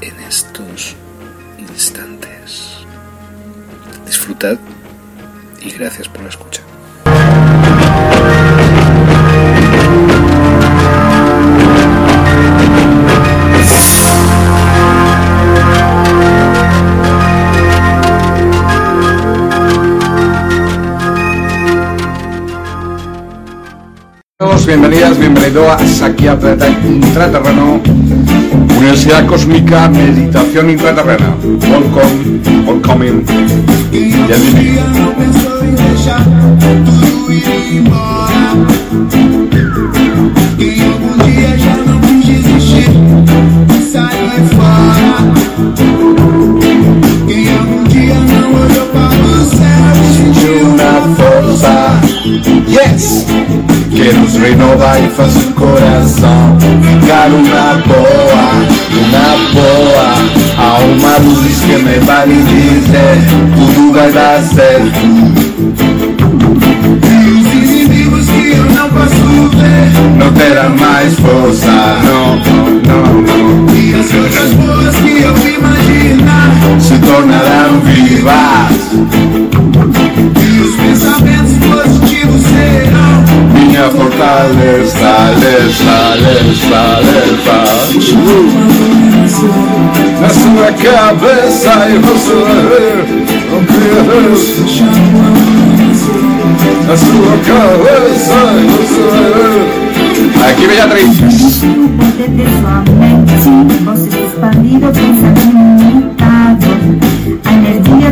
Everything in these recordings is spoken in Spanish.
en estos instantes. Disfrutad y gracias por la escucha. bienvenidas, bienvenidos aquí a Planeta Intraterreno, Universidad Cósmica, Meditación Intraterrena. Bienvenido. Una força, yes! Que nos renova e faz o coração ficar uma boa, uma boa. Há uma luz que me vai dizer tudo vai dar certo. E os inimigos que eu não posso ver não terão mais força, não, não, não. E as coisas boas que eu imaginar se tornarão vivas. leva, leva, leva, leva. Uh, na sua cabeça e você não. Na sua cabeça e você. Aqui vem a. Poder sua mente, limitado. A energia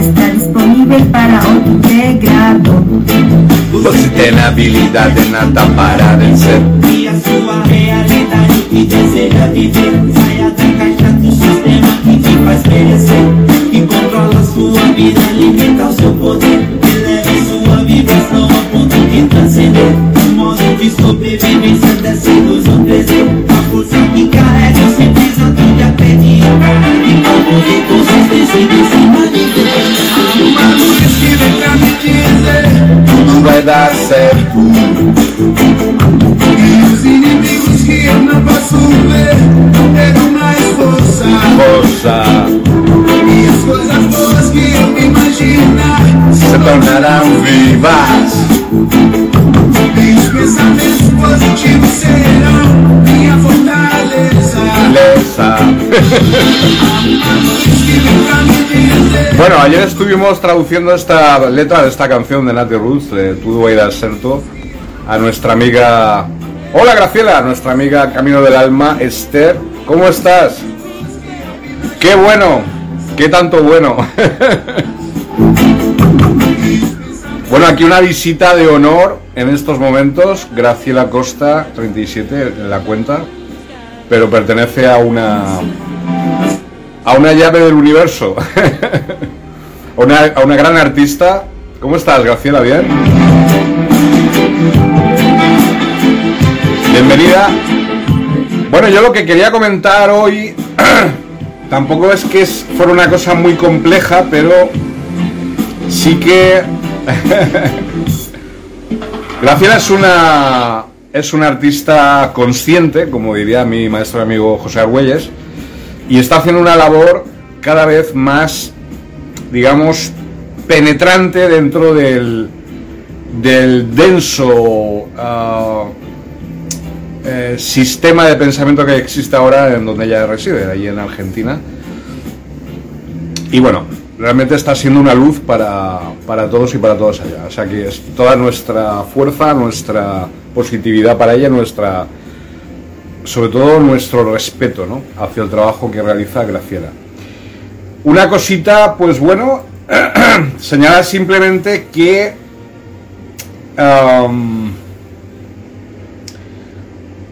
está disponível para outro integrado. Você tem habilidade nada para vencer. Cria sua realidade e deseja viver. Saia da caixa do sistema que te faz merecer. Que controla sua vida, limita o seu poder. Eleve sua vibração a ponto de transcender. Um modo de sobrevivência descendo um prazer. A força que carrega o simplesmente de acreditar. E como de consistência de vai dar certo. E os inimigos que eu não posso ver terão mais força. Força. E as coisas boas que eu imaginar se tornarão vivas. E os pensamentos positivos serão minha fortaleza. Bueno, ayer estuvimos traduciendo esta letra de esta canción de Nati Roots, de a ir al Serto, a nuestra amiga. Hola Graciela, nuestra amiga Camino del Alma, Esther. ¿Cómo estás? ¡Qué bueno! ¡Qué tanto bueno! bueno, aquí una visita de honor en estos momentos. Graciela Costa, 37 en la cuenta, pero pertenece a una a una llave del universo, a, una, a una gran artista. ¿Cómo estás, Graciela? ¿Bien? Bienvenida. Bueno, yo lo que quería comentar hoy tampoco es que es, fuera una cosa muy compleja, pero sí que Graciela es una es una artista consciente, como diría mi maestro amigo José Argüelles, y está haciendo una labor cada vez más, digamos, penetrante dentro del, del denso eh, sistema de pensamiento que existe ahora en donde ella reside, allí en Argentina. Y bueno, realmente está siendo una luz para, para todos y para todas allá. O sea que es toda nuestra fuerza, nuestra positividad para ella, nuestra sobre todo nuestro respeto ¿no? hacia el trabajo que realiza Graciela. Una cosita, pues bueno, señalar simplemente que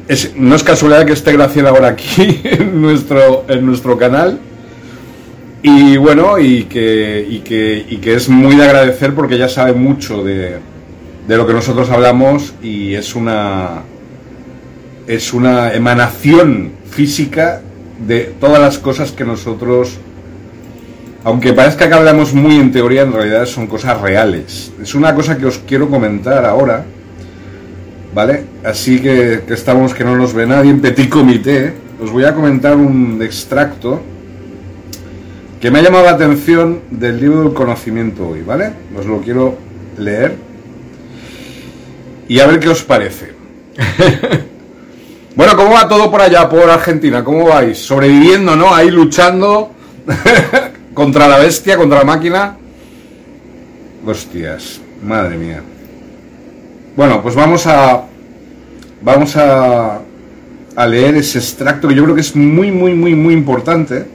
es, no es casualidad que esté Graciela ahora aquí en nuestro, en nuestro canal. Y bueno, y que, y que, y que es muy de agradecer porque ella sabe mucho de, de lo que nosotros hablamos y es una, es una emanación física de todas las cosas que nosotros, aunque parezca que hablamos muy en teoría, en realidad son cosas reales. Es una cosa que os quiero comentar ahora, ¿vale? Así que, que estamos, que no nos ve nadie en petit comité, os voy a comentar un extracto que me ha llamado la atención del libro del conocimiento hoy, ¿vale? Os lo quiero leer y a ver qué os parece. bueno, ¿cómo va todo por allá, por Argentina? ¿Cómo vais? Sobreviviendo, ¿no? Ahí luchando contra la bestia, contra la máquina. Hostias, madre mía. Bueno, pues vamos a vamos a, a leer ese extracto que yo creo que es muy, muy, muy, muy importante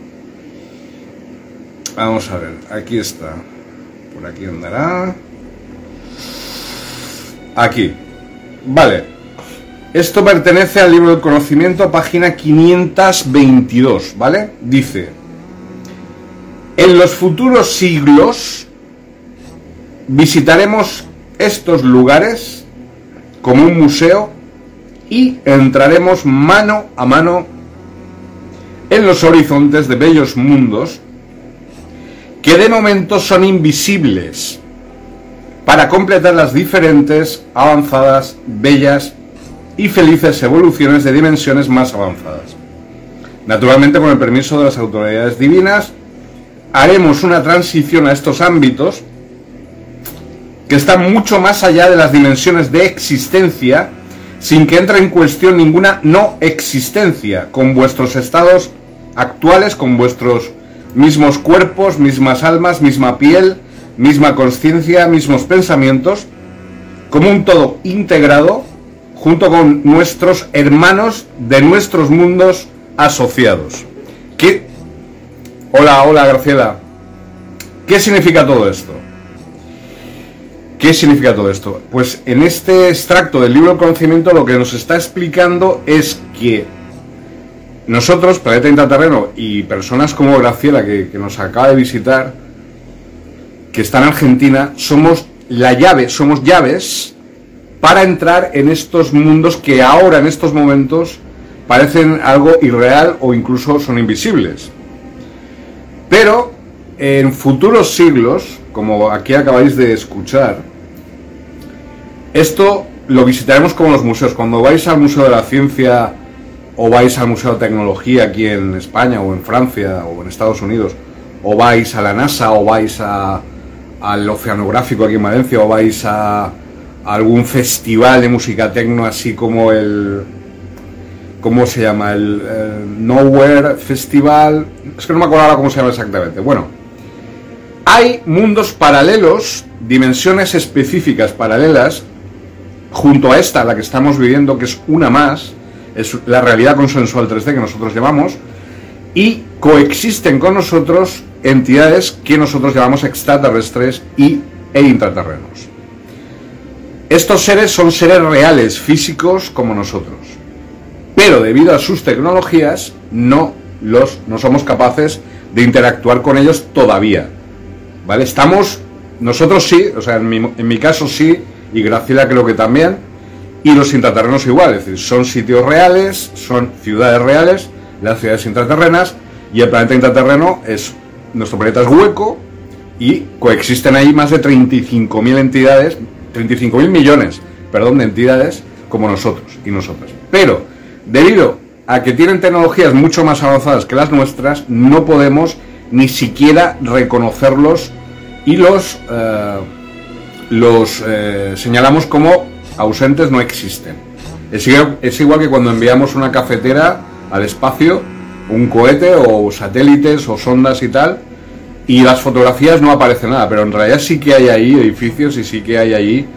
Vamos a ver, aquí está. Por aquí andará. Aquí. Vale. Esto pertenece al libro del conocimiento, página 522, ¿vale? Dice, en los futuros siglos visitaremos estos lugares como un museo y entraremos mano a mano en los horizontes de bellos mundos que de momento son invisibles para completar las diferentes, avanzadas, bellas y felices evoluciones de dimensiones más avanzadas. Naturalmente, con el permiso de las autoridades divinas, haremos una transición a estos ámbitos que están mucho más allá de las dimensiones de existencia, sin que entre en cuestión ninguna no existencia, con vuestros estados actuales, con vuestros mismos cuerpos, mismas almas, misma piel, misma conciencia, mismos pensamientos, como un todo integrado junto con nuestros hermanos de nuestros mundos asociados. ¿Qué? Hola, hola Graciela. ¿Qué significa todo esto? ¿Qué significa todo esto? Pues en este extracto del libro del conocimiento lo que nos está explicando es que nosotros, Planeta Intraterreno, y personas como Graciela, que, nos acaba de visitar, que está en Argentina, somos la llave, somos llaves para entrar en estos mundos que ahora, en estos momentos, parecen algo irreal o incluso son invisibles. Pero en futuros siglos, como aquí acabáis de escuchar, esto lo visitaremos como los museos. Cuando vais al Museo de la Ciencia o vais al Museo de Tecnología aquí en España o en Francia o en Estados Unidos, o vais a la NASA o vais al Oceanográfico aquí en Valencia o vais a, algún festival de música tecno así como el... ¿Cómo se llama? El, Nowhere Festival. Es que no me acuerdo ahora cómo se llama exactamente. Bueno, hay mundos paralelos, dimensiones específicas paralelas, junto a esta, la que estamos viviendo, que es una más, es la realidad consensual 3D que nosotros llamamos, y coexisten con nosotros entidades que nosotros llamamos extraterrestres y, e intraterrenos. Estos seres son seres reales, físicos como nosotros, pero debido a sus tecnologías no, los, no somos capaces de interactuar con ellos todavía. ¿Vale? Estamos, nosotros sí, o sea, en mi, en mi caso sí, y Graciela creo que también, y los intraterrenos igual, es decir, son sitios reales, son ciudades reales, las ciudades intraterrenas, y el planeta intraterreno es, nuestro planeta es hueco, y coexisten ahí más de 35.000 entidades, 35.000 millones, perdón, de entidades como nosotros y nosotras. Pero, debido a que tienen tecnologías mucho más avanzadas que las nuestras, no podemos ni siquiera reconocerlos y los, eh, los eh, señalamos como ausentes no existen. Es igual, es igual que cuando enviamos una cafetera al espacio, un cohete o satélites o sondas y tal, y las fotografías no aparece nada, pero en realidad sí que hay ahí edificios y sí que hay ahí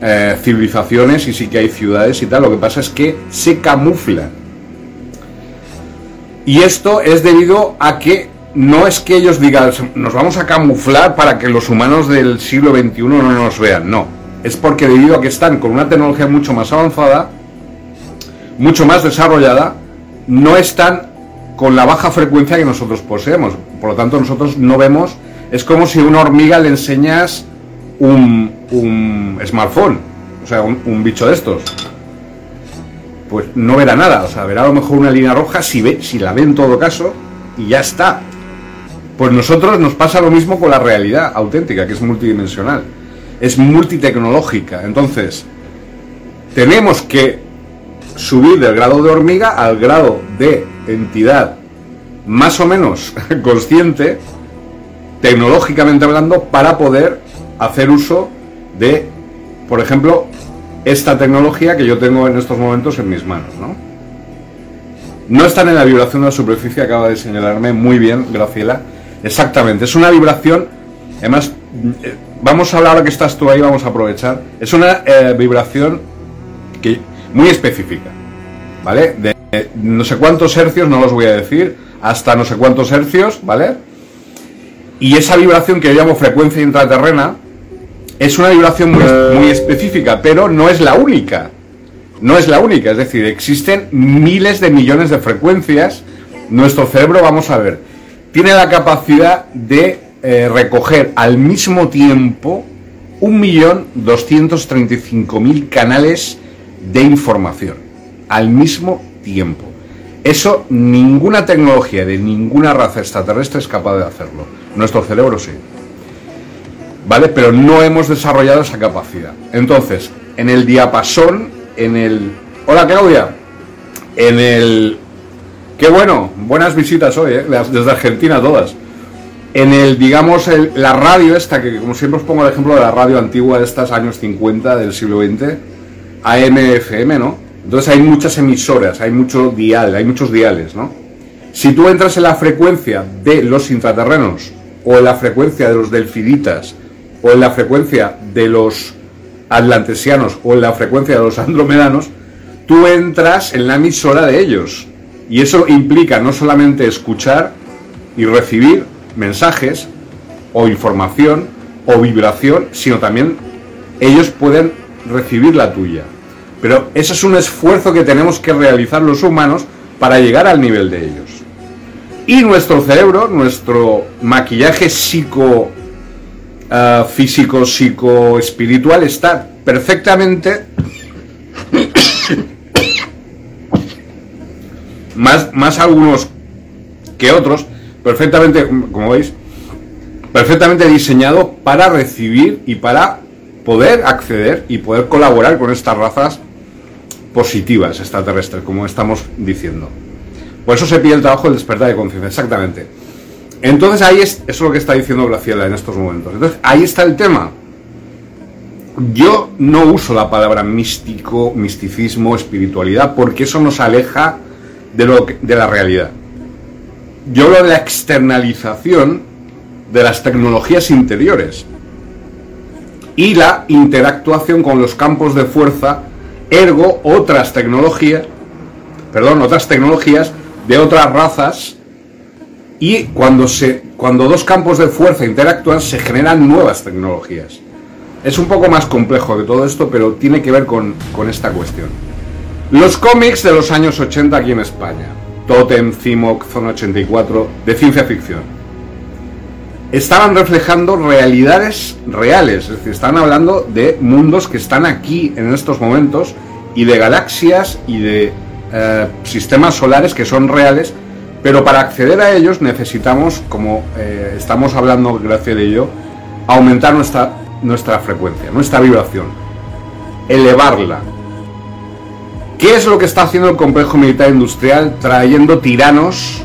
eh, civilizaciones y sí que hay ciudades y tal. Lo que pasa es que se camuflan. Y esto es debido a que no es que ellos digan, nos vamos a camuflar para que los humanos del siglo XXI no nos vean, no. Es porque debido a que están con una tecnología mucho más avanzada, mucho más desarrollada, no están con la baja frecuencia que nosotros poseemos. Por lo tanto, nosotros no vemos, es como si a una hormiga le enseñas un, un smartphone, o sea, un, un bicho de estos. Pues no verá nada, o sea, verá a lo mejor una línea roja si, ve, si la ve en todo caso y ya está. Pues nosotros nos pasa lo mismo con la realidad auténtica, que es multidimensional, es multitecnológica. Entonces, tenemos que subir del grado de hormiga al grado de entidad más o menos consciente, tecnológicamente hablando, para poder hacer uso de, por ejemplo, esta tecnología que yo tengo en estos momentos en mis manos, ¿no? No están en la vibración de la superficie, acaba de señalarme muy bien, Graciela. Exactamente, es una vibración, además, eh, vamos a hablar ahora que estás tú ahí, vamos a aprovechar. Es una eh, vibración que, muy específica, ¿vale? De eh, no sé cuántos hercios, no los voy a decir, hasta no sé cuántos hercios, ¿vale? Y esa vibración que yo llamo frecuencia intraterrena es una vibración muy, específica, pero no es la única. No es la única, es decir, existen miles de millones de frecuencias. Nuestro cerebro, vamos a ver, tiene la capacidad de eh, recoger al mismo tiempo 1.235.000 canales de información. Al mismo tiempo. Eso ninguna tecnología de ninguna raza extraterrestre es capaz de hacerlo. Nuestro cerebro sí. ¿Vale? Pero no hemos desarrollado esa capacidad. Entonces, en el diapasón, en el... Hola Claudia. En el... Qué bueno, buenas visitas hoy, ¿eh? Desde Argentina todas. En el, digamos, el- la radio esta, que como siempre os pongo el ejemplo de la radio antigua de estas años 50 del siglo XX, AM, FM, ¿no? Entonces hay muchas emisoras, hay mucho dial, hay muchos diales, ¿no? Si tú entras en la frecuencia de los intraterrenos, o en la frecuencia de los delfiditas, o en la frecuencia de los atlantesianos, o en la frecuencia de los andromedanos, tú entras en la emisora de ellos. Y eso implica no solamente escuchar y recibir mensajes, o información, o vibración, sino también ellos pueden recibir la tuya. Pero ese es un esfuerzo que tenemos que realizar los humanos para llegar al nivel de ellos. Y nuestro cerebro, nuestro maquillaje psico, ah, físico, psico, espiritual está perfectamente más, más algunos que otros, perfectamente, como veis, perfectamente diseñado para recibir y para poder acceder y poder colaborar con estas razas positivas extraterrestres, como estamos diciendo. Por eso se pide el trabajo del despertar de conciencia, exactamente. Entonces ahí es, eso es lo que está diciendo Graciela en estos momentos. Entonces ahí está el tema. Yo no uso la palabra místico, misticismo, espiritualidad, porque eso nos aleja de, lo de la realidad. Yo hablo de la externalización de las tecnologías interiores y la interactuación con los campos de fuerza, ergo otras tecnologías, perdón, otras tecnologías de otras razas y cuando se cuando dos campos de fuerza interactúan se generan nuevas tecnologías. Es un poco más complejo de todo esto, pero tiene que ver con, con esta cuestión. Los cómics de los años 80 aquí en España, Totem, Cimoc, Zona 84, de ciencia ficción, estaban reflejando realidades reales, es decir, están hablando de mundos que están aquí en estos momentos y de galaxias y de eh, sistemas solares que son reales, pero para acceder a ellos necesitamos, como eh, estamos hablando Graciela y yo, aumentar nuestra, nuestra frecuencia, nuestra vibración, elevarla. ¿Qué es lo que está haciendo el complejo militar industrial trayendo tiranos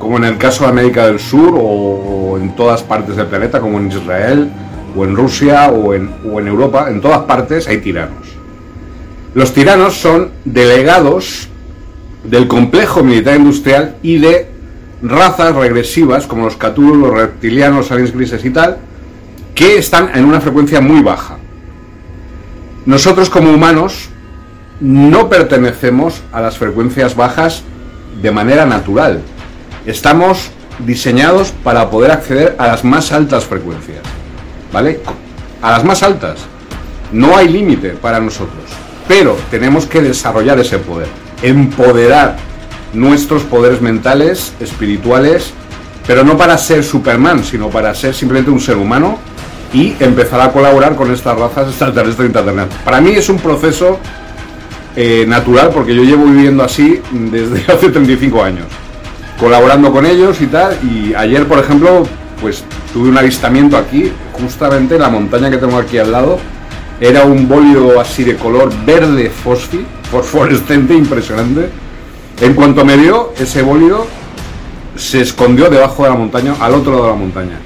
como en el caso de América del Sur o en todas partes del planeta, como en Israel o en Rusia o en, Europa, en todas partes hay tiranos. Los tiranos son delegados del complejo militar industrial y de razas regresivas como los catulos, los reptilianos, los aliens grises y tal, que están en una frecuencia muy baja. Nosotros como humanos no pertenecemos a las frecuencias bajas de manera natural. Estamos diseñados para poder acceder a las más altas frecuencias. ¿Vale? A las más altas. No hay límite para nosotros. Pero tenemos que desarrollar ese poder. Empoderar nuestros poderes mentales, espirituales, pero no para ser Superman, sino para ser simplemente un ser humano y empezar a colaborar con estas razas extraterrestres internacionales. Para mí es un proceso eh, natural porque yo llevo viviendo así desde hace 35 años, colaborando con ellos y tal. Y ayer, por ejemplo, pues tuve un avistamiento aquí, justamente en la montaña que tengo aquí al lado. Era un bólido así de color verde fosfi, fosforescente, impresionante. En cuanto me vio, ese bólido se escondió debajo de la montaña, al otro lado de la montaña.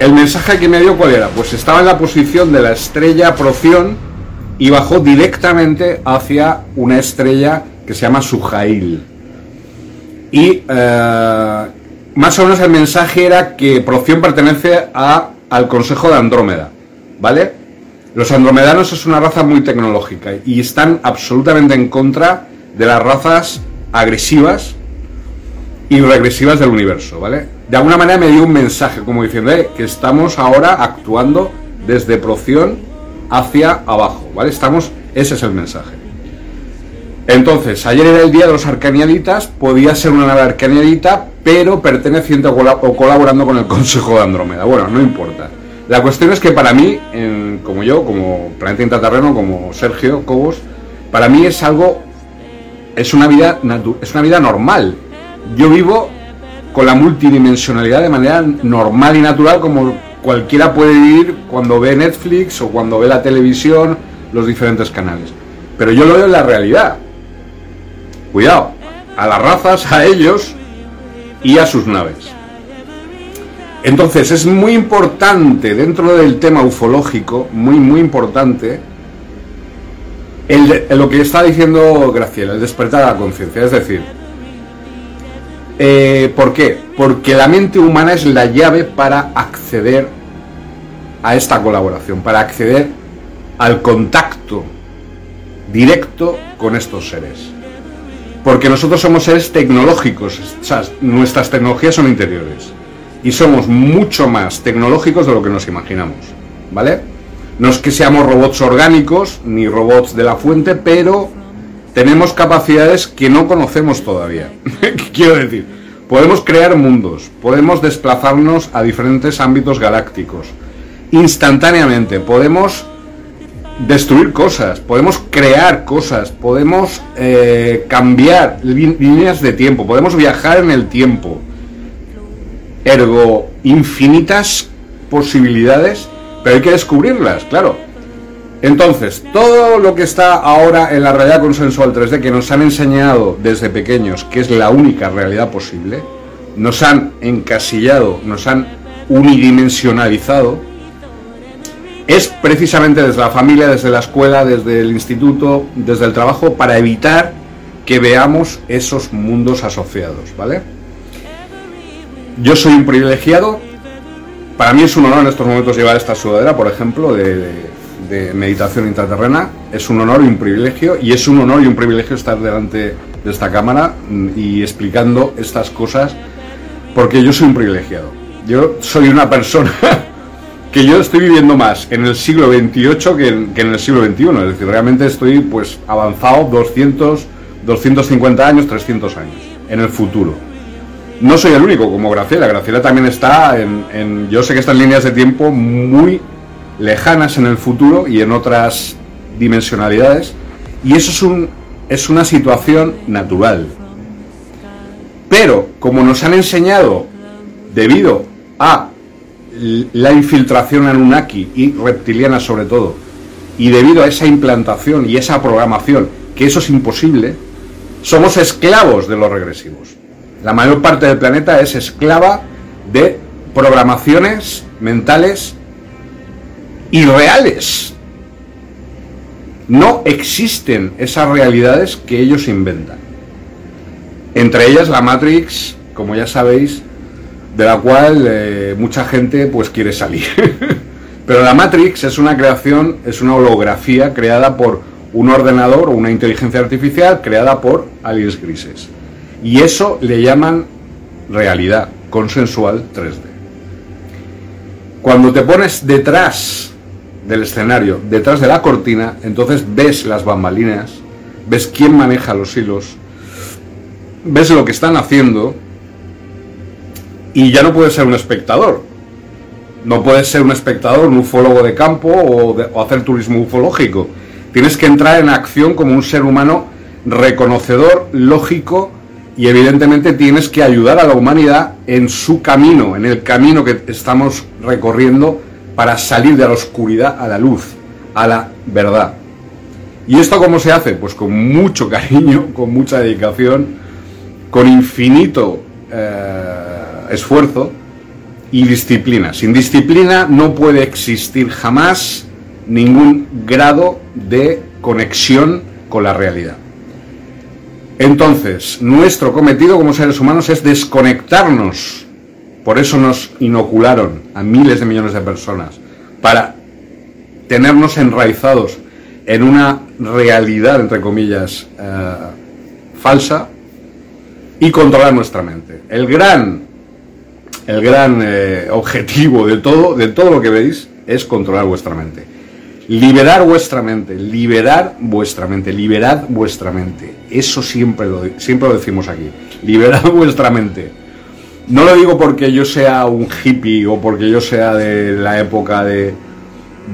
El mensaje que me dio cuál era? Pues estaba en la posición de la estrella Proción y bajó directamente hacia una estrella que se llama Sujail. Y eh, más o menos el mensaje era que Proción pertenece a, al Consejo de Andrómeda, ¿vale? Los andromedanos es una raza muy tecnológica y están absolutamente en contra de las razas agresivas y regresivas del universo, ¿vale? De alguna manera me dio un mensaje como diciendo eh, que estamos ahora actuando desde Proción hacia abajo, ¿vale? Estamos, ese es el mensaje. Entonces, ayer era el día de los arcaniaditas, podía ser una nave arcaniadita, pero perteneciente o, cola- o colaborando con el Consejo de Andrómeda. Bueno, no importa. La cuestión es que para mí, en- como yo, como Planeta Intraterreno, como Sergio Cobos, para mí es algo, es una vida, es una vida normal. Yo vivo con la multidimensionalidad de manera normal y natural como cualquiera puede vivir cuando ve Netflix o cuando ve la televisión, los diferentes canales. Pero yo lo veo en la realidad. Cuidado, a las razas, a ellos y a sus naves. Entonces es muy importante dentro del tema ufológico, muy muy importante, lo que está diciendo Graciela, el despertar a la conciencia. Es decir, eh, ¿por qué? Porque la mente humana es la llave para acceder a esta colaboración, para acceder al contacto directo con estos seres. Porque nosotros somos seres tecnológicos, nuestras tecnologías son interiores. Y somos mucho más tecnológicos de lo que nos imaginamos. ¿Vale? No es que seamos robots orgánicos, ni robots de la fuente, pero tenemos capacidades que no conocemos todavía. ¿Qué quiero decir? Podemos crear mundos, podemos desplazarnos a diferentes ámbitos galácticos instantáneamente, podemos destruir cosas, podemos crear cosas, podemos eh, cambiar lí- líneas de tiempo, podemos viajar en el tiempo. Ergo, infinitas posibilidades, pero hay que descubrirlas, claro. Entonces, todo lo que está ahora en la realidad consensual 3D que nos han enseñado desde pequeños, que es la única realidad posible, nos han encasillado, nos han unidimensionalizado, es precisamente desde la familia, desde la escuela, desde el instituto, desde el trabajo, para evitar que veamos esos mundos asociados, ¿vale? Yo soy un privilegiado. Para mí es un honor en estos momentos llevar esta sudadera, por ejemplo, de, meditación intraterrena. Es un honor y un privilegio. Y es un honor y un privilegio estar delante de esta cámara mm, y explicando estas cosas, porque yo soy un privilegiado. Yo soy una persona que yo estoy viviendo más en el siglo XXVIII que en, que en el siglo XXI. Es decir, realmente estoy pues avanzado 200, 250 años, 300 años en el futuro. No soy el único, como Graciela. Graciela también está en, Yo sé que está en líneas de tiempo muy lejanas en el futuro y en otras dimensionalidades. Y eso es, un, es una situación natural. Pero, como nos han enseñado, debido a la infiltración Anunnaki y reptiliana sobre todo, y debido a esa implantación y esa programación, que eso es imposible, somos esclavos de los regresivos. La mayor parte del planeta es esclava de programaciones mentales irreales. No existen esas realidades que ellos inventan. Entre ellas la Matrix, como ya sabéis, de la cual eh, mucha gente pues quiere salir. Pero la Matrix es una creación, es una holografía creada por un ordenador o una inteligencia artificial creada por aliens grises. Y eso le llaman realidad consensual 3D. Cuando te pones detrás del escenario, detrás de la cortina, entonces ves las bambalinas, ves quién maneja los hilos, ves lo que están haciendo y ya no puedes ser un espectador. No puedes ser un espectador, un ufólogo de campo o, hacer turismo ufológico. Tienes que entrar en acción como un ser humano reconocedor, lógico y evidentemente tienes que ayudar a la humanidad en su camino, en el camino que estamos recorriendo para salir de la oscuridad a la luz, a la verdad. ¿Y esto cómo se hace? Pues con mucho cariño, con mucha dedicación, con infinito eh, esfuerzo y disciplina. Sin disciplina no puede existir jamás ningún grado de conexión con la realidad. Entonces, nuestro cometido como seres humanos es desconectarnos. Por eso nos inocularon a miles de millones de personas, para tenernos enraizados en una realidad, entre comillas, eh, falsa y controlar nuestra mente. El gran, el gran eh, objetivo de todo, de todo lo que veis es controlar vuestra mente. Liberar vuestra mente, liberar vuestra mente, liberad vuestra mente. Eso siempre lo, siempre lo decimos aquí. Liberad vuestra mente. No lo digo porque yo sea un hippie o porque yo sea de la época de,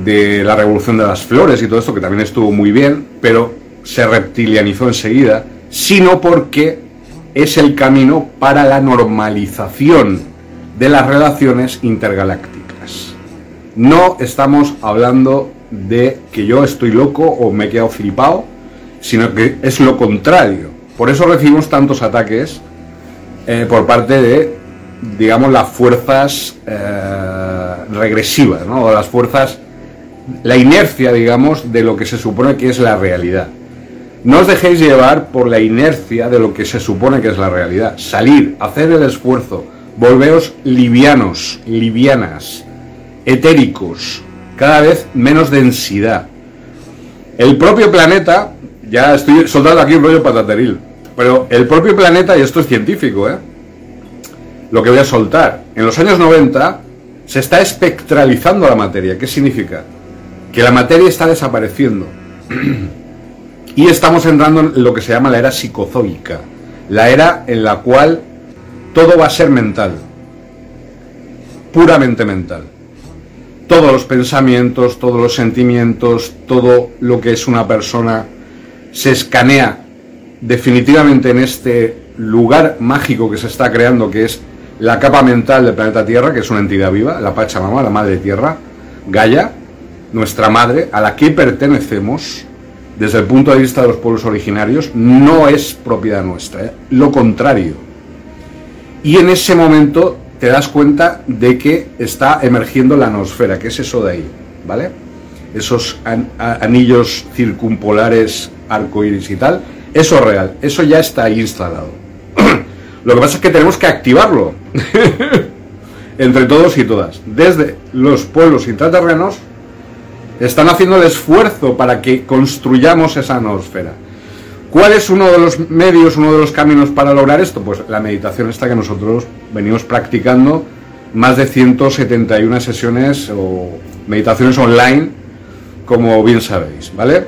de la revolución de las flores y todo esto, que también estuvo muy bien, pero se reptilianizó enseguida, sino porque es el camino para la normalización de las relaciones intergalácticas. No estamos hablando de que yo estoy loco o me he quedado flipado, sino que es lo contrario. Por eso recibimos tantos ataques eh, por parte de, digamos, las fuerzas eh, regresivas, ¿no? O las fuerzas, la inercia, digamos, de lo que se supone que es la realidad. No os dejéis llevar por la inercia de lo que se supone que es la realidad. Salir, hacer el esfuerzo, volveos livianos, livianas, etéricos, cada vez menos densidad. El propio planeta, ya estoy soldando aquí un rollo patateril, pero el propio planeta, y esto es científico, ¿eh? lo que voy a soltar, en los años 90 se está espectralizando la materia. ¿Qué significa? Que la materia está desapareciendo. y estamos entrando en lo que se llama la era psicozoica, la era en la cual todo va a ser mental, puramente mental todos los pensamientos, todos los sentimientos, todo lo que es una persona se escanea definitivamente en este lugar mágico que se está creando, que es la capa mental del planeta Tierra, que es una entidad viva, la Pachamama, la Madre Tierra, Gaia, nuestra madre, a la que pertenecemos, desde el punto de vista de los pueblos originarios, no es propiedad nuestra, ¿eh? lo contrario. Y en ese momento te das cuenta de que está emergiendo la nosfera, que es eso de ahí, ¿vale? Esos anillos circumpolares, arcoíris y tal, eso es real, eso ya está ahí instalado. Lo que pasa es que tenemos que activarlo, entre todos y todas. Desde los pueblos intraterrenos están haciendo el esfuerzo para que construyamos esa nosfera. ¿Cuál es uno de los medios, uno de los caminos para lograr esto? Pues la meditación esta que nosotros venimos practicando más de 171 sesiones o meditaciones online, como bien sabéis, ¿vale?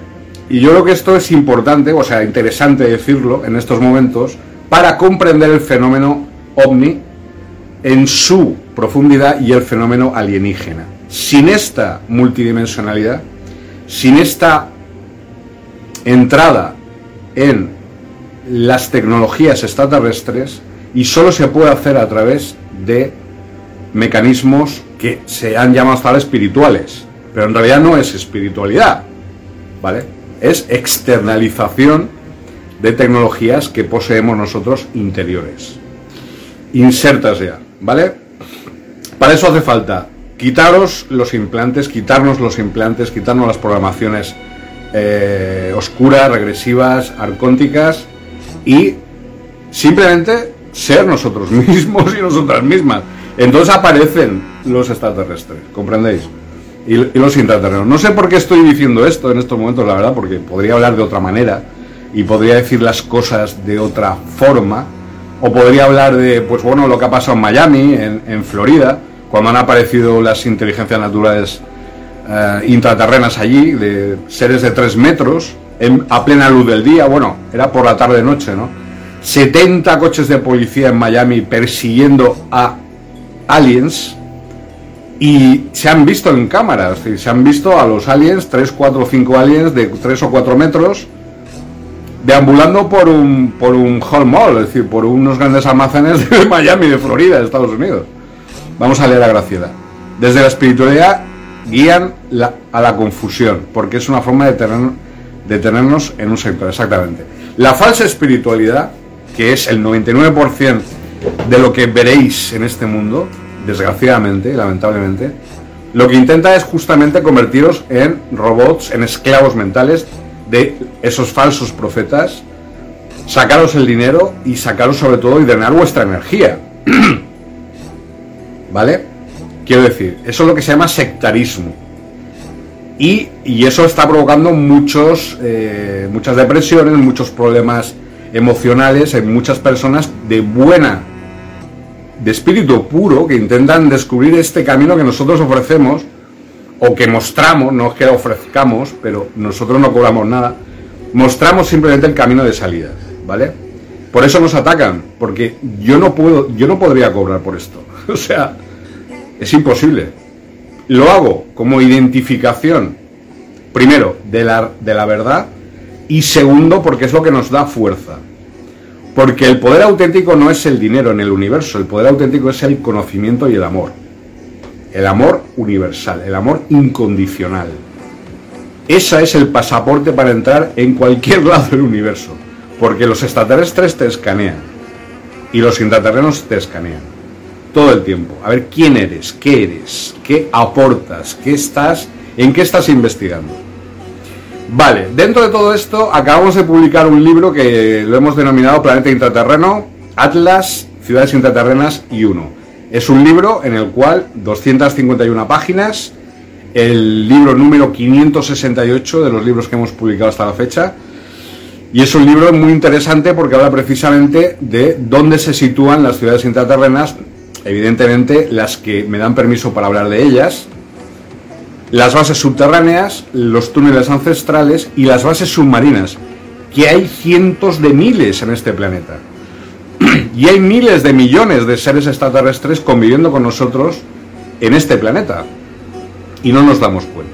Y yo creo que esto es importante, o sea, interesante decirlo en estos momentos, para comprender el fenómeno ovni en su profundidad y el fenómeno alienígena. Sin esta multidimensionalidad, sin esta entrada en las tecnologías extraterrestres y solo se puede hacer a través de mecanismos que se han llamado hasta espirituales, pero en realidad no es espiritualidad, ¿vale? Es externalización de tecnologías que poseemos nosotros interiores. insertas ya, ¿vale? Para eso hace falta quitaros los implantes, quitarnos los implantes, quitarnos las programaciones eh, oscuras, regresivas, arcónticas y simplemente ser nosotros mismos y nosotras mismas. Entonces aparecen los extraterrestres, ¿comprendéis? Y, los intraterrenos. No sé por qué estoy diciendo esto en estos momentos, la verdad, porque podría hablar de otra manera y podría decir las cosas de otra forma, o podría hablar de, pues bueno, lo que ha pasado en Miami, en Florida, cuando han aparecido las inteligencias naturales eh, intraterrenas allí, de seres de 3 metros, a plena luz del día, bueno, era por la tarde-noche, ¿no? 70 coches de policía en Miami persiguiendo a aliens y se han visto en cámaras, se han visto a los aliens, 3, 4, 5 aliens de 3 o 4 metros, deambulando por un, por un hall mall, es decir, por unos grandes almacenes de Miami, de Florida, de Estados Unidos. Vamos a leer a Graciela. Desde la espiritualidad guían a la confusión, porque es una forma de, tener- de tenernos en un sector, exactamente. La falsa espiritualidad, que es el 99% de lo que veréis en este mundo, desgraciadamente, lamentablemente, lo que intenta es justamente convertiros en robots, en esclavos mentales de esos falsos profetas, sacaros el dinero y sacaros sobre todo y drenar vuestra energía. ¿Vale? Quiero decir, eso es lo que se llama sectarismo. Y, y eso está provocando muchos, eh, muchas depresiones, muchos problemas emocionales en muchas personas de buena, de espíritu puro, que intentan descubrir este camino que nosotros ofrecemos o que mostramos, no es que ofrezcamos, pero nosotros no cobramos nada, mostramos simplemente el camino de salida, ¿vale? Por eso nos atacan, porque yo no puedo, yo no podría cobrar por esto. O sea, es imposible. Lo hago como identificación, primero, de la, de la verdad, y segundo, porque es lo que nos da fuerza. Porque el poder auténtico no es el dinero en el universo, el poder auténtico es el conocimiento y el amor. El amor universal, el amor incondicional. Ese es el pasaporte para entrar en cualquier lado del universo. Porque los extraterrestres te escanean. Y los intraterrenos te escanean. Todo el tiempo. A ver quién eres, qué eres, qué aportas, qué estás, en qué estás investigando. Vale, dentro de todo esto acabamos de publicar un libro que lo hemos denominado Planeta Intraterreno, Atlas, Ciudades Intraterrenas y Uno. Es un libro en el cual 251 páginas, el libro número 568 de los libros que hemos publicado hasta la fecha, y es un libro muy interesante porque habla precisamente de dónde se sitúan las ciudades intraterrenas, evidentemente las que me dan permiso para hablar de ellas, las bases subterráneas, los túneles ancestrales y las bases submarinas, que hay cientos de miles en este planeta. Y hay miles de millones de seres extraterrestres conviviendo con nosotros en este planeta. Y no nos damos cuenta.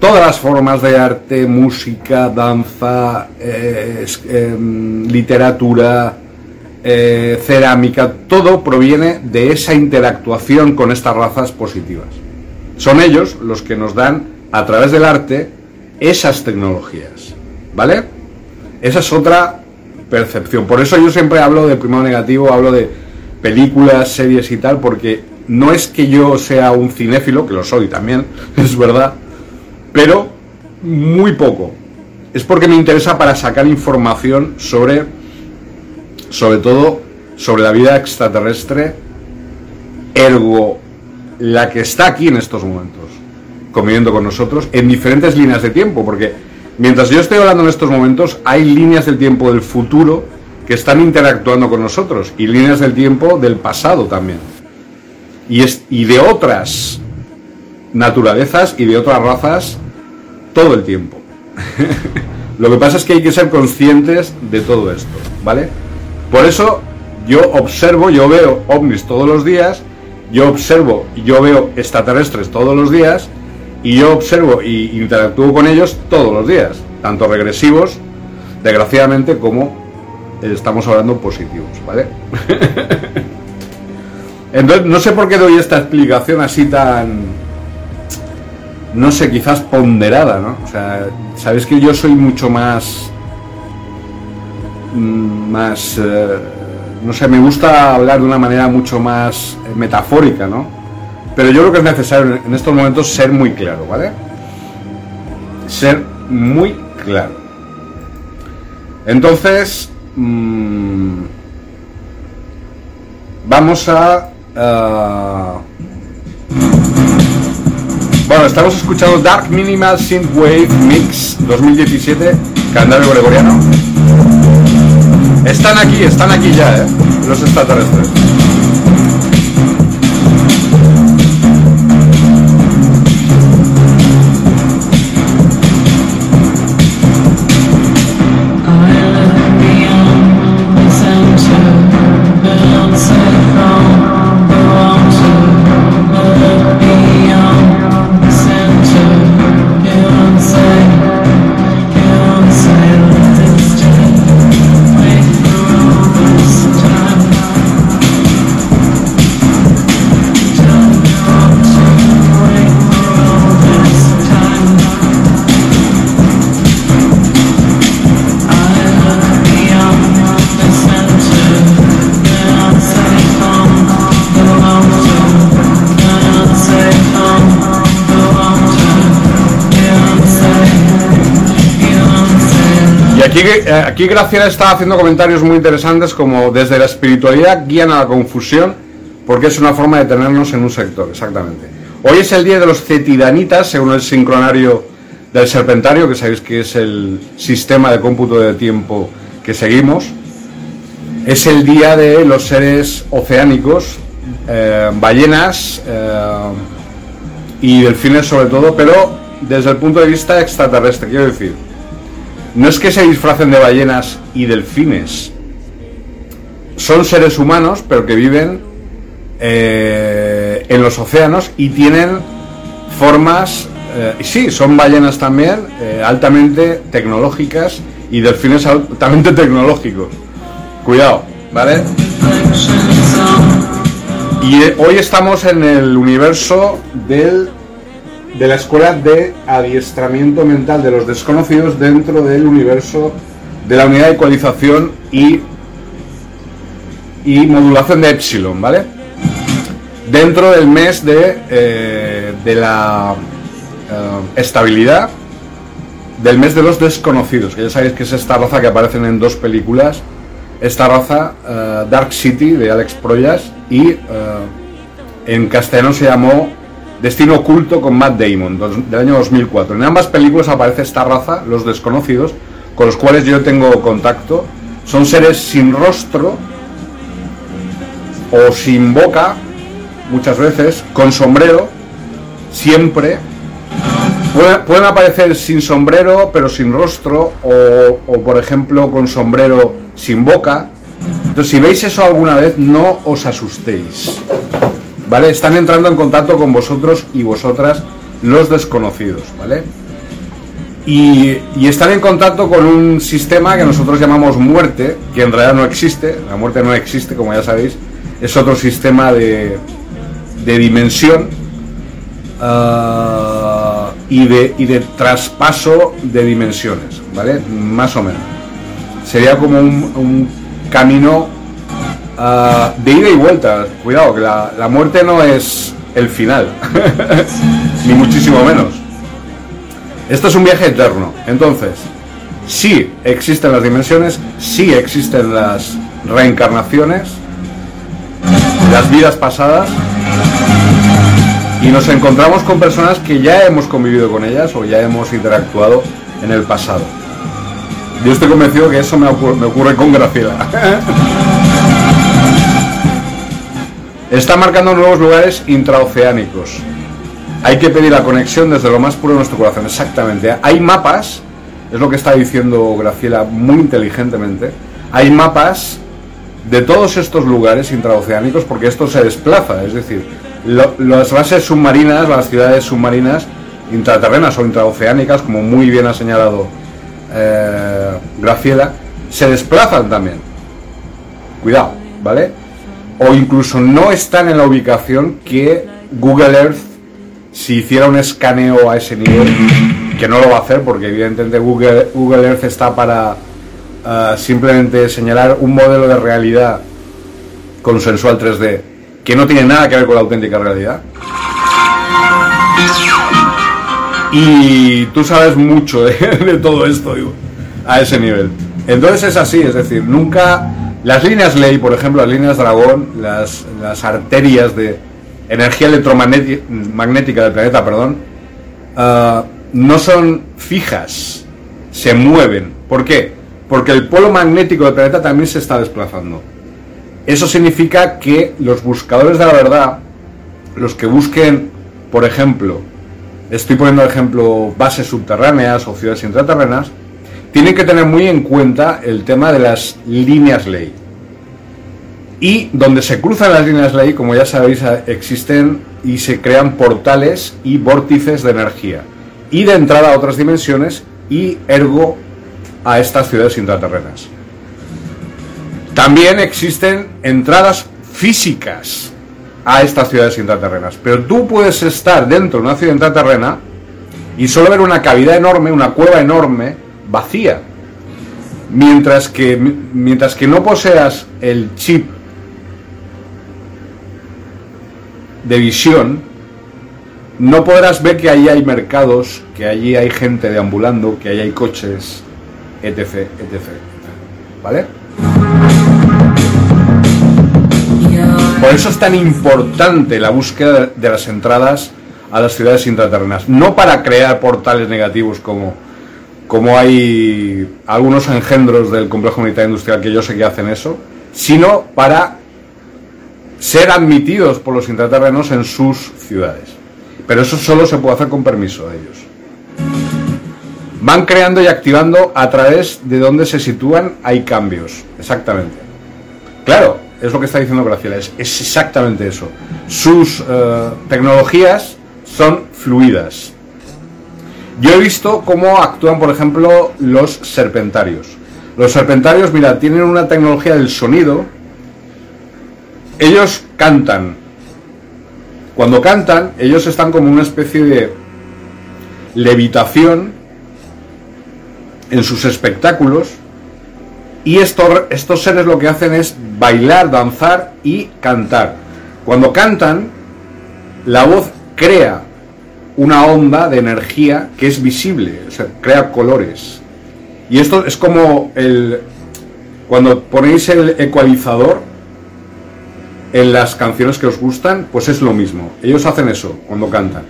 Todas las formas de arte, música, danza, eh, em, literatura, eh, cerámica, todo proviene de esa interactuación con estas razas positivas. Son ellos los que nos dan, a través del arte, esas tecnologías. ¿Vale? Esa es otra percepción. Por eso yo siempre hablo de primero negativo, hablo de películas, series y tal, porque no es que yo sea un cinéfilo, que lo soy también, es verdad, pero muy poco. Es porque me interesa para sacar información sobre, sobre todo, sobre la vida extraterrestre, ergo la que está aquí en estos momentos, conviviendo con nosotros en diferentes líneas de tiempo, porque mientras yo estoy hablando en estos momentos, hay líneas del tiempo del futuro que están interactuando con nosotros y líneas del tiempo del pasado también. Y, es, y de otras naturalezas y de otras razas todo el tiempo. Lo que pasa es que hay que ser conscientes de todo esto, ¿vale? Por eso yo observo, yo veo ovnis todos los días, yo observo, yo veo extraterrestres todos los días, y yo observo y interactúo con ellos todos los días, tanto regresivos, desgraciadamente, como estamos hablando positivos, ¿vale? Entonces, no sé por qué doy esta explicación así tan, no sé, quizás ponderada, ¿no? O sea, sabéis que yo soy mucho más, más, eh, no sé, me gusta hablar de una manera mucho más eh, metafórica, ¿no? Pero yo creo que es necesario en estos momentos ser muy claro, ¿vale? Ser muy claro. Entonces, mm, vamos a... ah, bueno, estamos escuchando Dark Minimal Synthwave Mix 2017, calendario gregoriano. Están aquí, están aquí ya, ¿eh? Los extraterrestres. Aquí, eh, aquí Graciela está haciendo comentarios muy interesantes como desde la espiritualidad guían a la confusión porque es una forma de tenernos en un sector, exactamente. Hoy es el día de los cetidanitas, según el sincronario del serpentario, que sabéis que es el sistema de cómputo de tiempo que seguimos. Es el día de los seres oceánicos, eh, ballenas eh, y delfines sobre todo, pero desde el punto de vista extraterrestre, quiero decir. No es que se disfracen de ballenas y delfines. Son seres humanos, pero que viven eh, en los océanos y tienen formas, eh, sí, son ballenas también, eh, altamente tecnológicas y delfines altamente tecnológicos. Cuidado, ¿vale? Y hoy estamos en el universo del, de la escuela de adiestramiento mental de los desconocidos dentro del universo de la unidad de ecualización y, y modulación de Epsilon, ¿vale? Dentro del mes de, eh, de la eh, estabilidad del mes de los desconocidos, que ya sabéis que es esta raza que aparecen en dos películas, esta raza eh, Dark City de Alex Proyas y en castellano se llamó Destino Oculto con Matt Damon del año 2004. En ambas películas aparece esta raza, los desconocidos, con los cuales yo tengo contacto. Son seres sin rostro o sin boca, muchas veces, con sombrero, siempre. Pueden, pueden aparecer sin sombrero, pero sin rostro, o, o, por ejemplo con sombrero sin boca. Entonces, si veis eso alguna vez, no os asustéis. ¿Vale? Están entrando en contacto con vosotros y vosotras, los desconocidos, ¿vale? Y, y están en contacto con un sistema que nosotros llamamos muerte, que en realidad no existe, la muerte no existe, como ya sabéis, es otro sistema de, de dimensión ah, y, de, y de traspaso de dimensiones, ¿vale? Más o menos. Sería como un, un camino ah, de ida y vuelta. Cuidado, que la, muerte no es el final, ni muchísimo menos. Esto es un viaje eterno. Entonces, sí existen las dimensiones, sí existen las reencarnaciones, las vidas pasadas, y nos encontramos con personas que ya hemos convivido con ellas o ya hemos interactuado en el pasado. Yo estoy convencido que eso me ocurre, me ocurre con Graciela. Está marcando nuevos lugares intraoceánicos. Hay que pedir la conexión desde lo más puro de nuestro corazón. Exactamente. Hay mapas, es lo que está diciendo Graciela muy inteligentemente. Hay mapas de todos estos lugares intraoceánicos porque esto se desplaza. Es decir, las bases submarinas, las ciudades submarinas intraterrenas o intraoceánicas, como muy bien ha señalado eh, Graciela, se desplazan también. Cuidado, ¿vale? O incluso no están en la ubicación que Google Earth, si hiciera un escaneo a ese nivel, que no lo va a hacer porque evidentemente Google, Google Earth está para eh, simplemente señalar un modelo de realidad consensual 3D que no tiene nada que ver con la auténtica realidad. Y tú sabes mucho de, de todo esto digo, a ese nivel. Entonces es así, es decir, nunca las líneas ley, por ejemplo, las líneas dragón, las, las arterias de energía electromagnética del planeta, perdón, ah, no son fijas, se mueven. ¿Por qué? Porque el polo magnético del planeta también se está desplazando. Eso significa que los buscadores de la verdad, los que busquen, por ejemplo, estoy poniendo ejemplo bases subterráneas o ciudades intraterrenas, tienen que tener muy en cuenta el tema de las líneas ley. Y donde se cruzan las líneas ley, como ya sabéis, existen y se crean portales y vórtices de energía. Y de entrada a otras dimensiones y ergo a estas ciudades intraterrenas. También existen entradas físicas a estas ciudades intraterrenas. Pero tú puedes estar dentro de una ciudad intraterrena y solo ver una cavidad enorme, una cueva enorme, vacía. Mientras que, mientras que no poseas el chip de visión, no podrás ver que allí hay mercados, que allí hay gente deambulando, que allí hay coches, etc. etc. ¿Vale? Por eso es tan importante la búsqueda de las entradas a las ciudades intraterrenas. No para crear portales negativos como, como hay algunos engendros del complejo militar industrial que yo sé que hacen eso, sino para ser admitidos por los intraterrenos en sus ciudades. Pero eso solo se puede hacer con permiso de ellos. Van creando y activando a través de donde se sitúan hay cambios. Exactamente. Claro, es lo que está diciendo Graciela, es, exactamente eso. Sus eh, tecnologías son fluidas. Yo he visto cómo actúan, por ejemplo, los serpentarios. Los serpentarios, mira, tienen una tecnología del sonido. Ellos cantan. Cuando cantan, ellos están como una especie de levitación en sus espectáculos y estos, estos seres lo que hacen es bailar, danzar y cantar. Cuando cantan, la voz crea una onda de energía que es visible, o sea, crea colores. Y esto es como el cuando ponéis el ecualizador en las canciones que os gustan, pues es lo mismo. Ellos hacen eso cuando cantan.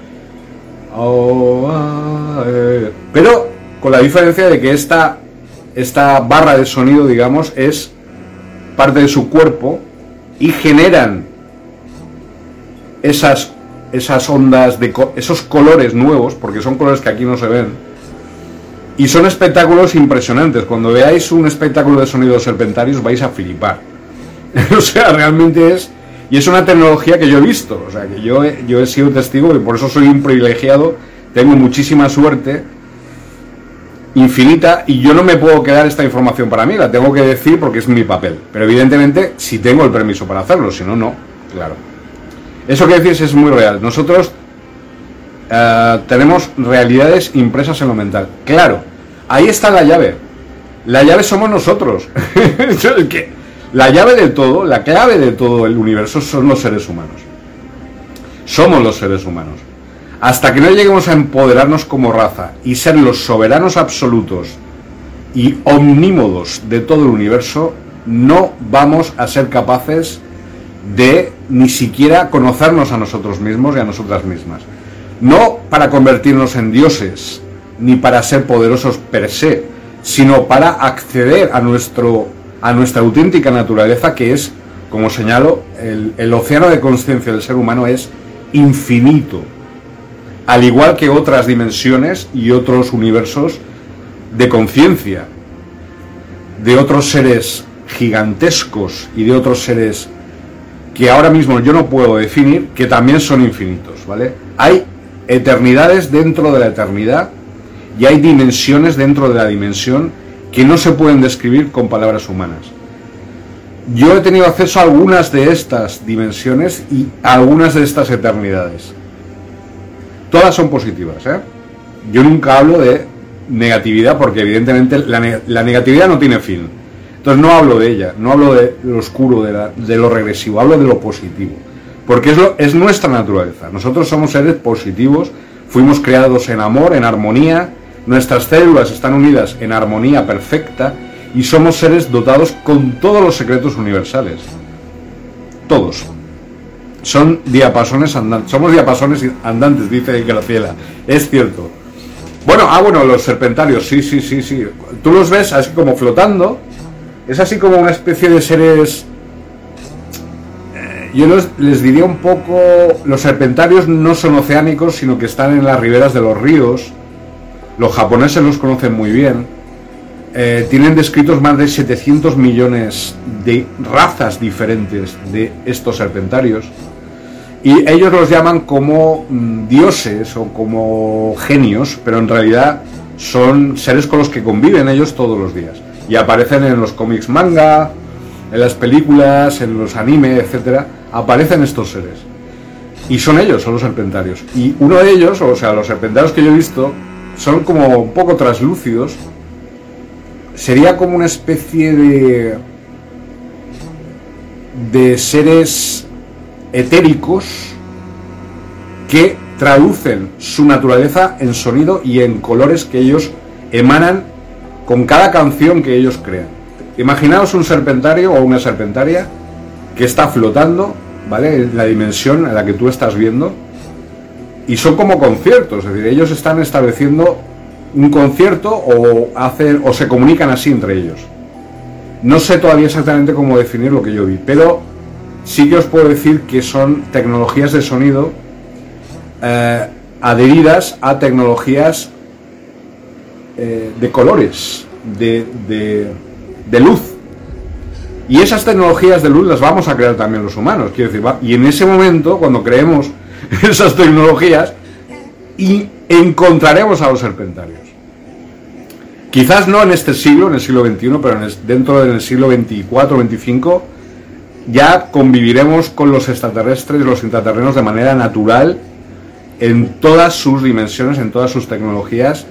Pero con la diferencia de que esta esta barra de sonido, digamos, es parte de su cuerpo y generan esas, esas ondas, de esos colores nuevos, porque son colores que aquí no se ven, y son espectáculos impresionantes. Cuando veáis un espectáculo de sonidos serpentarios vais a flipar. o sea, realmente es... Y es una tecnología que yo he visto, o sea, que yo yo he sido testigo y por eso soy un privilegiado, tengo muchísima suerte infinita y yo no me puedo quedar esta información para mí, la tengo que decir porque es mi papel. Pero evidentemente si tengo el permiso para hacerlo, si no, no, claro. Eso que decís es muy real. Nosotros eh, tenemos realidades impresas en lo mental. Claro, ahí está la llave. La llave somos nosotros. la llave de todo, la clave de todo el universo son los seres humanos. Somos los seres humanos. Hasta que no lleguemos a empoderarnos como raza y ser los soberanos absolutos y omnímodos de todo el universo, no vamos a ser capaces de ni siquiera conocernos a nosotros mismos y a nosotras mismas. No para convertirnos en dioses, ni para ser poderosos per se, sino para acceder a, nuestro, a nuestra auténtica naturaleza, que es, como señalo, el, el océano de conciencia del ser humano es infinito al igual que otras dimensiones y otros universos de conciencia, de otros seres gigantescos y de otros seres que ahora mismo yo no puedo definir, que también son infinitos, ¿vale? Hay eternidades dentro de la eternidad y hay dimensiones dentro de la dimensión que no se pueden describir con palabras humanas. Yo he tenido acceso a algunas de estas dimensiones y a algunas de estas eternidades. Todas son positivas. ¿eh? Yo nunca hablo de negatividad porque evidentemente la, negatividad no tiene fin. Entonces no hablo de ella, no hablo de lo oscuro, de, la- de lo regresivo, hablo de lo positivo. Porque es, lo- es nuestra naturaleza. Nosotros somos seres positivos, fuimos creados en amor, en armonía, nuestras células están unidas en armonía perfecta y somos seres dotados con todos los secretos universales. Todos. Son diapasones andantes. Somos diapasones andantes, dice Graciela. Es cierto. Bueno, ah, bueno, los serpentarios, sí, sí, sí, sí. Tú los ves así como flotando. Es así como una especie de seres. eh, Yo les diría un poco. Los serpentarios no son oceánicos, sino que están en las riberas de los ríos. Los japoneses los conocen muy bien. Eh, tienen descritos más de 700 millones de razas diferentes de estos serpentarios. Y ellos los llaman como mm, dioses o como genios, pero en realidad son seres con los que conviven ellos todos los días. Y aparecen en los cómics manga, en las películas, en los anime, etcétera, aparecen estos seres. Y son ellos, son los serpentarios. Y uno de ellos, o sea, los serpentarios que yo he visto, son como un poco traslúcidos. Sería como una especie de. de seres etéricos que traducen su naturaleza en sonido y en colores que ellos emanan con cada canción que ellos crean. Imaginaos un serpentario o una serpentaria que está flotando, ¿vale? En la dimensión en la que tú estás viendo. Y son como conciertos, es decir, ellos están estableciendo un concierto o hacen o se comunican así entre ellos. No sé todavía exactamente cómo definir lo que yo vi, pero sí que os puedo decir que son tecnologías de sonido eh, adheridas a tecnologías eh, de colores, de, de- luz. Y esas tecnologías de luz las vamos a crear también los humanos, quiero decir, va- y en ese momento, cuando creemos esas tecnologías, y encontraremos a los serpentarios. Quizás no en este siglo, en el siglo XXI, pero dentro del siglo XXIV, XXV, ya conviviremos con los extraterrestres los intraterrenos de manera natural en todas sus dimensiones, en todas sus tecnologías,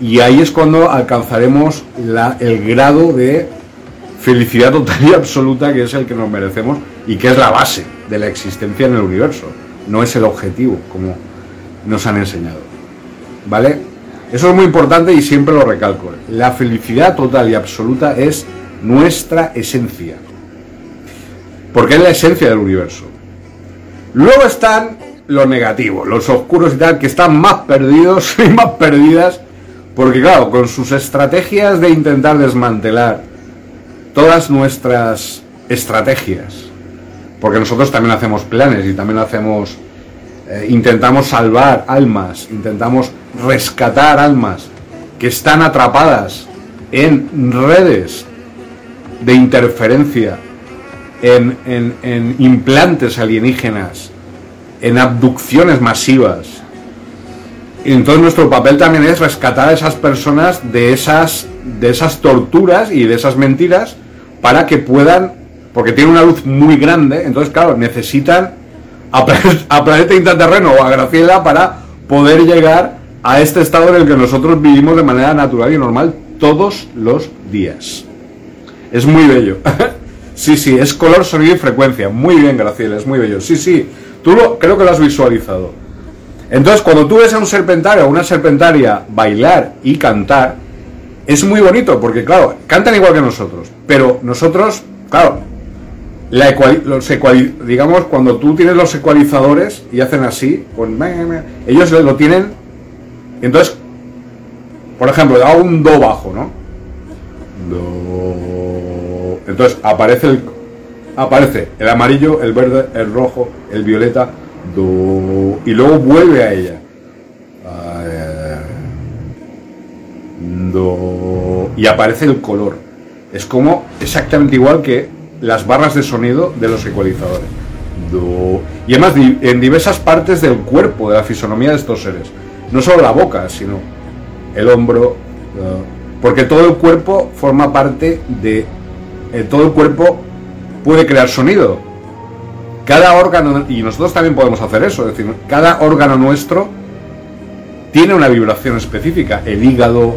y ahí es cuando alcanzaremos el grado de felicidad total y absoluta que es el que nos merecemos y que es la base de la existencia en el universo, no es el objetivo, como nos han enseñado. ¿Vale? Eso es muy importante y siempre lo recalco. La felicidad total y absoluta es nuestra esencia. Porque es la esencia del universo. Luego están los negativos, los oscuros y tal, que están más perdidos y más perdidas. Porque claro, con sus estrategias de intentar desmantelar todas nuestras estrategias, porque nosotros también hacemos planes y también hacemos, eh, intentamos salvar almas, intentamos rescatar almas que están atrapadas en redes de interferencia, en, implantes alienígenas, en abducciones masivas. Y entonces nuestro papel también es rescatar a esas personas de esas, de esas torturas y de esas mentiras para que puedan, porque tiene una luz muy grande, entonces claro, necesitan a, a Planeta Intraterreno o a Graciela para poder llegar a este estado en el que nosotros vivimos de manera natural y normal todos los días. Es muy bello. sí, sí, es color, sonido y frecuencia. Muy bien, Graciela, es muy bello. Sí, sí, tú creo que lo has visualizado. Entonces, cuando tú ves a un serpentario o una serpentaria bailar y cantar, es muy bonito porque, claro, cantan igual que nosotros, pero nosotros, claro, los digamos, cuando tú tienes los ecualizadores y hacen así, ellos lo tienen, entonces, por ejemplo, hago un do bajo, ¿no? Do. Entonces aparece el, aparece el amarillo, el verde, el rojo, el violeta, do, y luego vuelve a ella. Do, y aparece el color. Es como exactamente igual que las barras de sonido de los ecualizadores. Do. Y además en diversas partes del cuerpo, de la fisonomía de estos seres. No solo la boca, sino el hombro. Porque todo el cuerpo forma parte de... eh, todo el cuerpo puede crear sonido. Cada órgano, y nosotros también podemos hacer eso, es decir, cada órgano nuestro tiene una vibración específica. El hígado,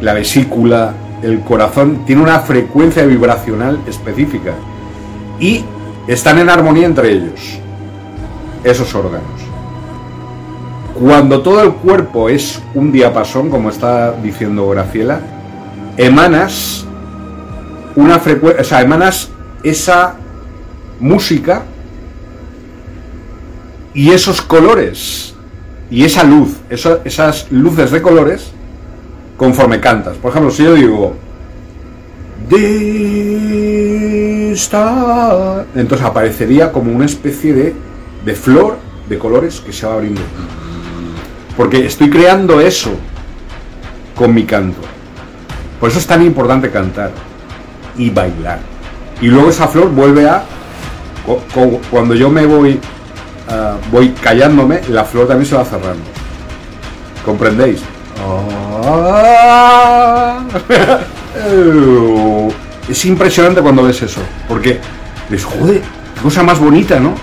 la vesícula, el corazón tiene una frecuencia vibracional específica y están en armonía entre ellos, esos órganos. Cuando todo el cuerpo es un diapasón, como está diciendo Graciela, emanas una frecuencia, o sea, emanas esa música y esos colores y esa luz, esas luces de colores conforme cantas. Por ejemplo, si yo digo Dista, entonces aparecería como una especie de, de flor de colores que se va abriendo. Porque estoy creando eso con mi canto. Por eso es tan importante cantar y bailar. Y luego esa flor vuelve a cuando yo me voy ah, voy callándome, la flor también se va cerrando. ¿Comprendéis? Ah. es impresionante cuando ves eso, porque ves, joder, qué cosa más bonita, ¿no?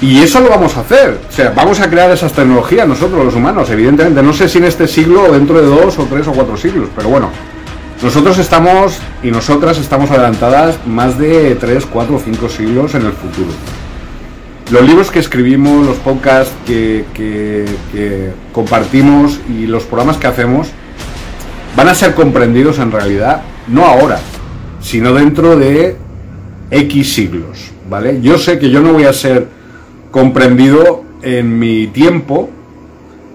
Y eso lo vamos a hacer. O sea, vamos a crear esas tecnologías nosotros, los humanos, evidentemente. No sé si en este siglo o dentro de dos o tres o cuatro siglos, pero bueno. Nosotros estamos y nosotras estamos adelantadas más de tres, cuatro o cinco siglos en el futuro. Los libros que escribimos, los podcasts que, que- que compartimos y los programas que hacemos van a ser comprendidos en realidad no ahora, sino dentro de X siglos, ¿vale? Yo sé que yo no voy a ser comprendido en mi tiempo,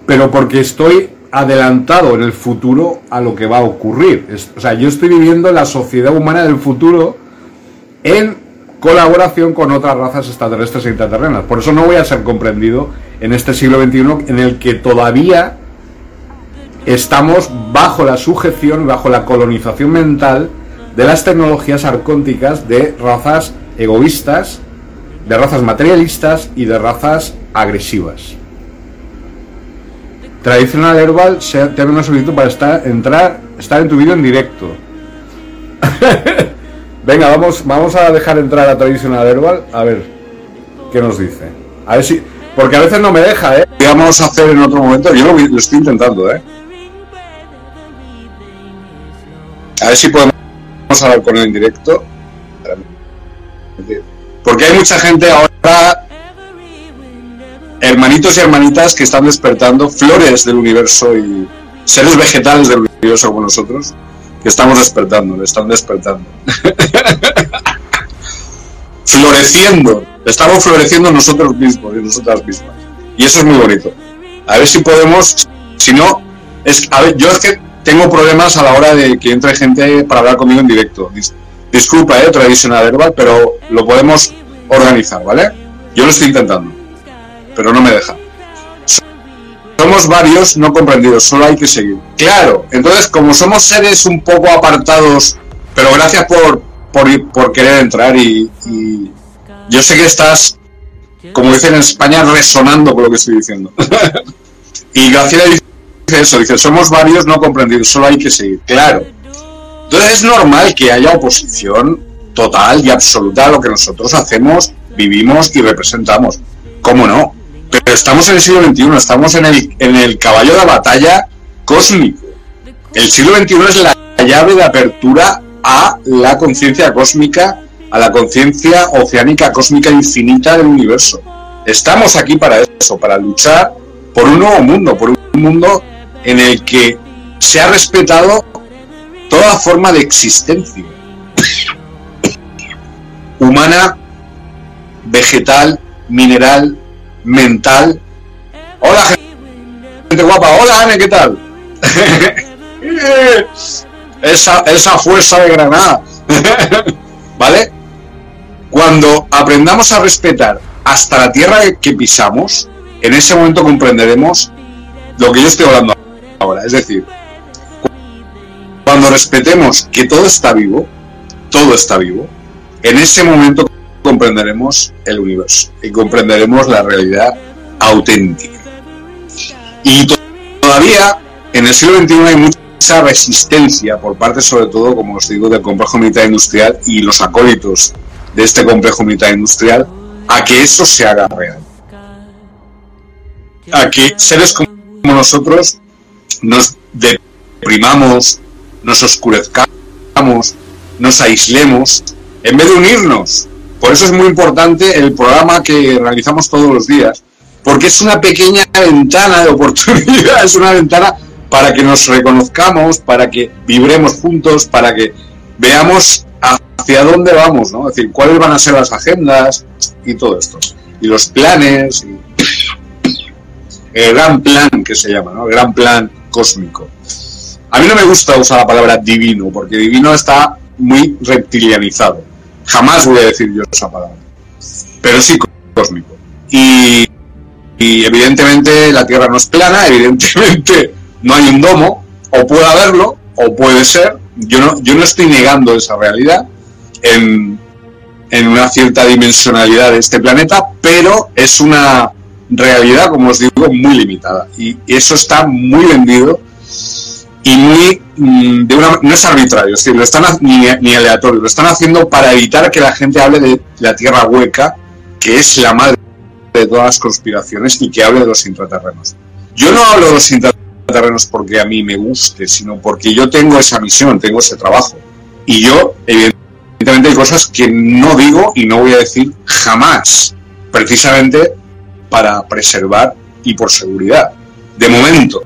pero porque estoy adelantado en el futuro a lo que va a ocurrir. O sea, yo estoy viviendo la sociedad humana del futuro en colaboración con otras razas extraterrestres e intraterrenas. Por eso no voy a ser comprendido en este siglo XXI en el que todavía estamos bajo la sujeción, bajo la colonización mental de las tecnologías arcónticas de razas egoístas, de razas materialistas y de razas agresivas. Tradicional Herbal se te una solicitud para estar, entrar, estar en tu vídeo en directo. Venga, vamos, vamos a dejar entrar a Tradicional Herbal a ver qué nos dice. A ver si. Porque a veces no me deja, ¿eh? ¿Qué vamos a hacer en otro momento? Yo lo, lo estoy intentando, ¿eh? A ver si podemos hablar con él en directo. Porque hay mucha gente ahora, hermanitos y hermanitas, que están despertando, flores del universo y seres vegetales del universo como nosotros, que estamos despertando, están despertando. floreciendo, estamos floreciendo nosotros mismos y nosotras mismas. Y eso es muy bonito. A ver si podemos, si no, es, a ver, yo es que tengo problemas a la hora de que entre gente para hablar conmigo en directo. Dis- disculpa, eh, tradicional herbal, pero lo podemos organizar, ¿vale? Yo lo estoy intentando, pero no me deja. Somos varios no comprendidos, solo hay que seguir. Claro, entonces como somos seres un poco apartados, pero gracias por, por, por querer entrar y, yo sé que estás, como dicen en España, resonando con lo que estoy diciendo. y Graciela dice eso, dice, somos varios no comprendidos, solo hay que seguir. Claro. Entonces es normal que haya oposición total y absoluta a lo que nosotros hacemos, vivimos y representamos. ¿Cómo no? Pero estamos en el siglo XXI, estamos en el, en el caballo de batalla cósmico. El siglo XXI es la llave de apertura a la conciencia cósmica, a la conciencia oceánica cósmica infinita del universo. Estamos aquí para eso, para luchar por un nuevo mundo, por un mundo en el que se ha respetado toda forma de existencia humana, vegetal, mineral, mental. Hola gente guapa, hola Anne, ¿qué tal? esa, esa fuerza de Granada. ¿Vale? Cuando aprendamos a respetar hasta la tierra que pisamos, en ese momento comprenderemos lo que yo estoy hablando ahora. Es decir, cuando respetemos que todo está vivo, todo está vivo, en ese momento comprenderemos el universo y comprenderemos la realidad auténtica. Y to- todavía en el siglo XXI hay mucha resistencia por parte, sobre todo, como os digo, del complejo militar industrial y los acólitos de este complejo militar industrial a que eso se haga real. A que seres como nosotros nos deprimamos nos oscurezcamos, nos aislemos, en vez de unirnos. Por eso es muy importante el programa que realizamos todos los días, porque es una pequeña ventana de oportunidad, es una ventana para que nos reconozcamos, para que vibremos juntos, para que veamos hacia dónde vamos, ¿no? Es decir, cuáles van a ser las agendas y todo esto. Y los planes, y el gran plan que se llama, ¿no? El gran plan cósmico. A mí no me gusta usar la palabra divino, porque divino está muy reptilianizado. Jamás voy a decir yo esa palabra. Pero sí cósmico. Y, y evidentemente la Tierra no es plana, evidentemente no hay un domo, o puede haberlo, o puede ser. Yo no, yo no estoy negando esa realidad en, en una cierta dimensionalidad de este planeta, pero es una realidad, como os digo, muy limitada. Y eso está muy vendido y muy una, no es arbitrario, es decir, lo están ni, ni, aleatorio, lo están haciendo para evitar que la gente hable de la tierra hueca, que es la madre de todas las conspiraciones y que hable de los intraterrenos. Yo no hablo de los intraterrenos porque a mí me guste, sino porque yo tengo esa misión, tengo ese trabajo. Y yo, evidentemente, hay cosas que no digo y no voy a decir jamás, precisamente para preservar y por seguridad. De momento,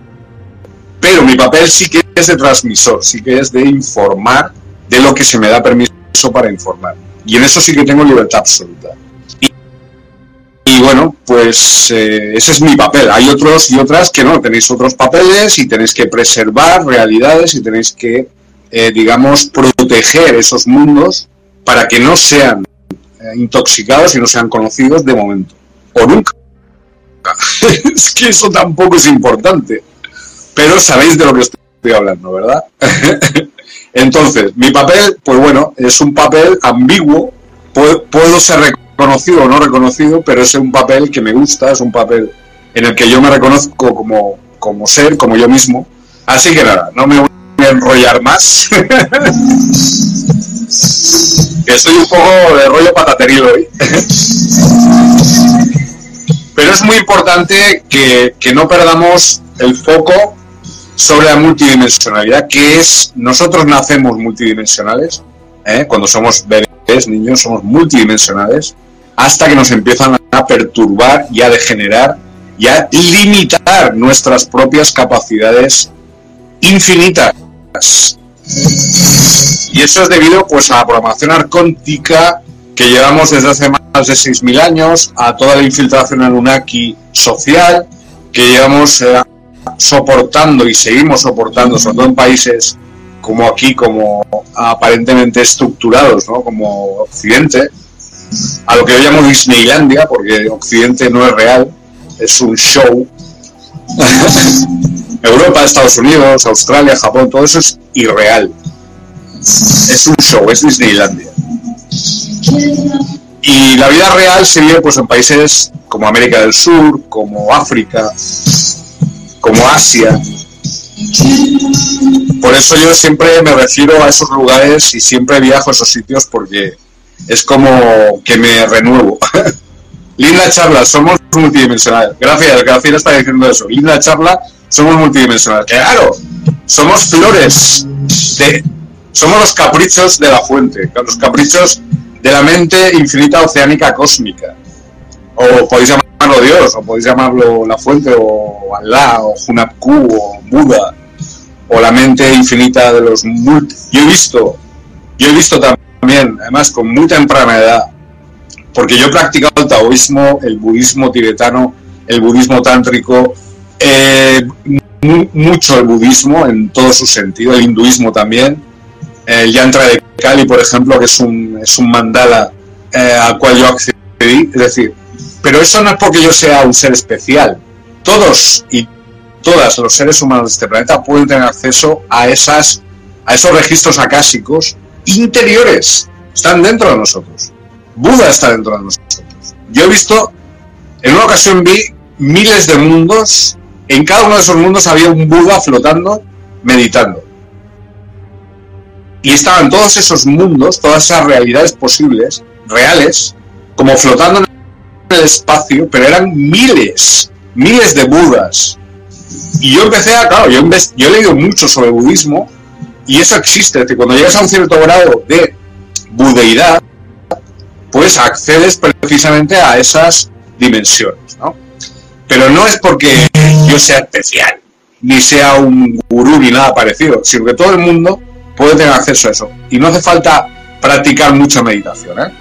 pero mi papel sí que es de transmisor, sí que es de informar de lo que se me da permiso para informar. Y en eso sí que tengo libertad absoluta. Y, bueno, pues eh, ese es mi papel. Hay otros y otras que no, tenéis otros papeles y tenéis que preservar realidades y tenéis que, eh, digamos, proteger esos mundos para que no sean eh, intoxicados y no sean conocidos de momento. O nunca. es que eso tampoco es importante pero sabéis de lo que estoy hablando, ¿verdad? Entonces, mi papel, pues bueno, es un papel ambiguo, puedo, ser reconocido o no reconocido, pero es un papel que me gusta, es un papel en el que yo me reconozco como, como ser, como yo mismo. Así que nada, no me voy a enrollar más. que soy un poco de rollo patateril hoy. pero es muy importante que, que no perdamos el foco sobre la multidimensionalidad, que es, nosotros nacemos multidimensionales, ¿eh? cuando somos bebés, niños, somos multidimensionales, hasta que nos empiezan a perturbar y a degenerar y a limitar nuestras propias capacidades infinitas. Y eso es debido pues a la programación arcóntica que llevamos desde hace más de 6.000 años, a toda la infiltración Anunnaki social que llevamos eh, soportando y seguimos soportando, sobre todo en países como aquí, como aparentemente estructurados, ¿no? como Occidente, a lo que yo llamo Disneylandia, porque Occidente no es real, es un show. Europa, Estados Unidos, Australia, Japón, todo eso es irreal. Es un show, es Disneylandia. Y la vida real se vive pues en países como América del Sur, como África, como Asia. Por eso yo siempre me refiero a esos lugares y siempre viajo a esos sitios porque es como que me renuevo. Linda charla, somos multidimensionales. Gracias, Gracias está diciendo eso. Linda charla, somos multidimensionales. Claro, somos flores. De, somos los caprichos de la fuente, los caprichos de la mente infinita oceánica cósmica. O podéis llamar llamarlo Dios, o podéis llamarlo la fuente, o Allah, o Hunapku, o Buda, o la mente infinita de los multi. Yo he visto, yo he visto también, además con muy temprana edad, porque yo he practicado el taoísmo, el budismo tibetano, el budismo tántrico, eh, mucho el budismo en todo su sentido, el hinduismo también, el yantra de Kali, por ejemplo, que es un, es un mandala eh, al cual yo accedí, es decir, pero eso no es porque yo sea un ser especial. Todos y todas los seres humanos de este planeta pueden tener acceso a esas a esos registros acásicos interiores. Están dentro de nosotros. Buda está dentro de nosotros. Yo he visto, en una ocasión vi miles de mundos. En cada uno de esos mundos había un Buda flotando, meditando. Y estaban todos esos mundos, todas esas realidades posibles, reales, como flotando en el espacio, pero eran miles, miles de budas. Y yo empecé a, claro, yo, yo he leído mucho sobre budismo y eso existe, decir, cuando llegas a un cierto grado de budeidad, pues accedes precisamente a esas dimensiones, ¿no? Pero no es porque yo sea especial, ni sea un gurú ni nada parecido, sino que todo el mundo puede tener acceso a eso. Y no hace falta practicar mucha meditación, ¿eh?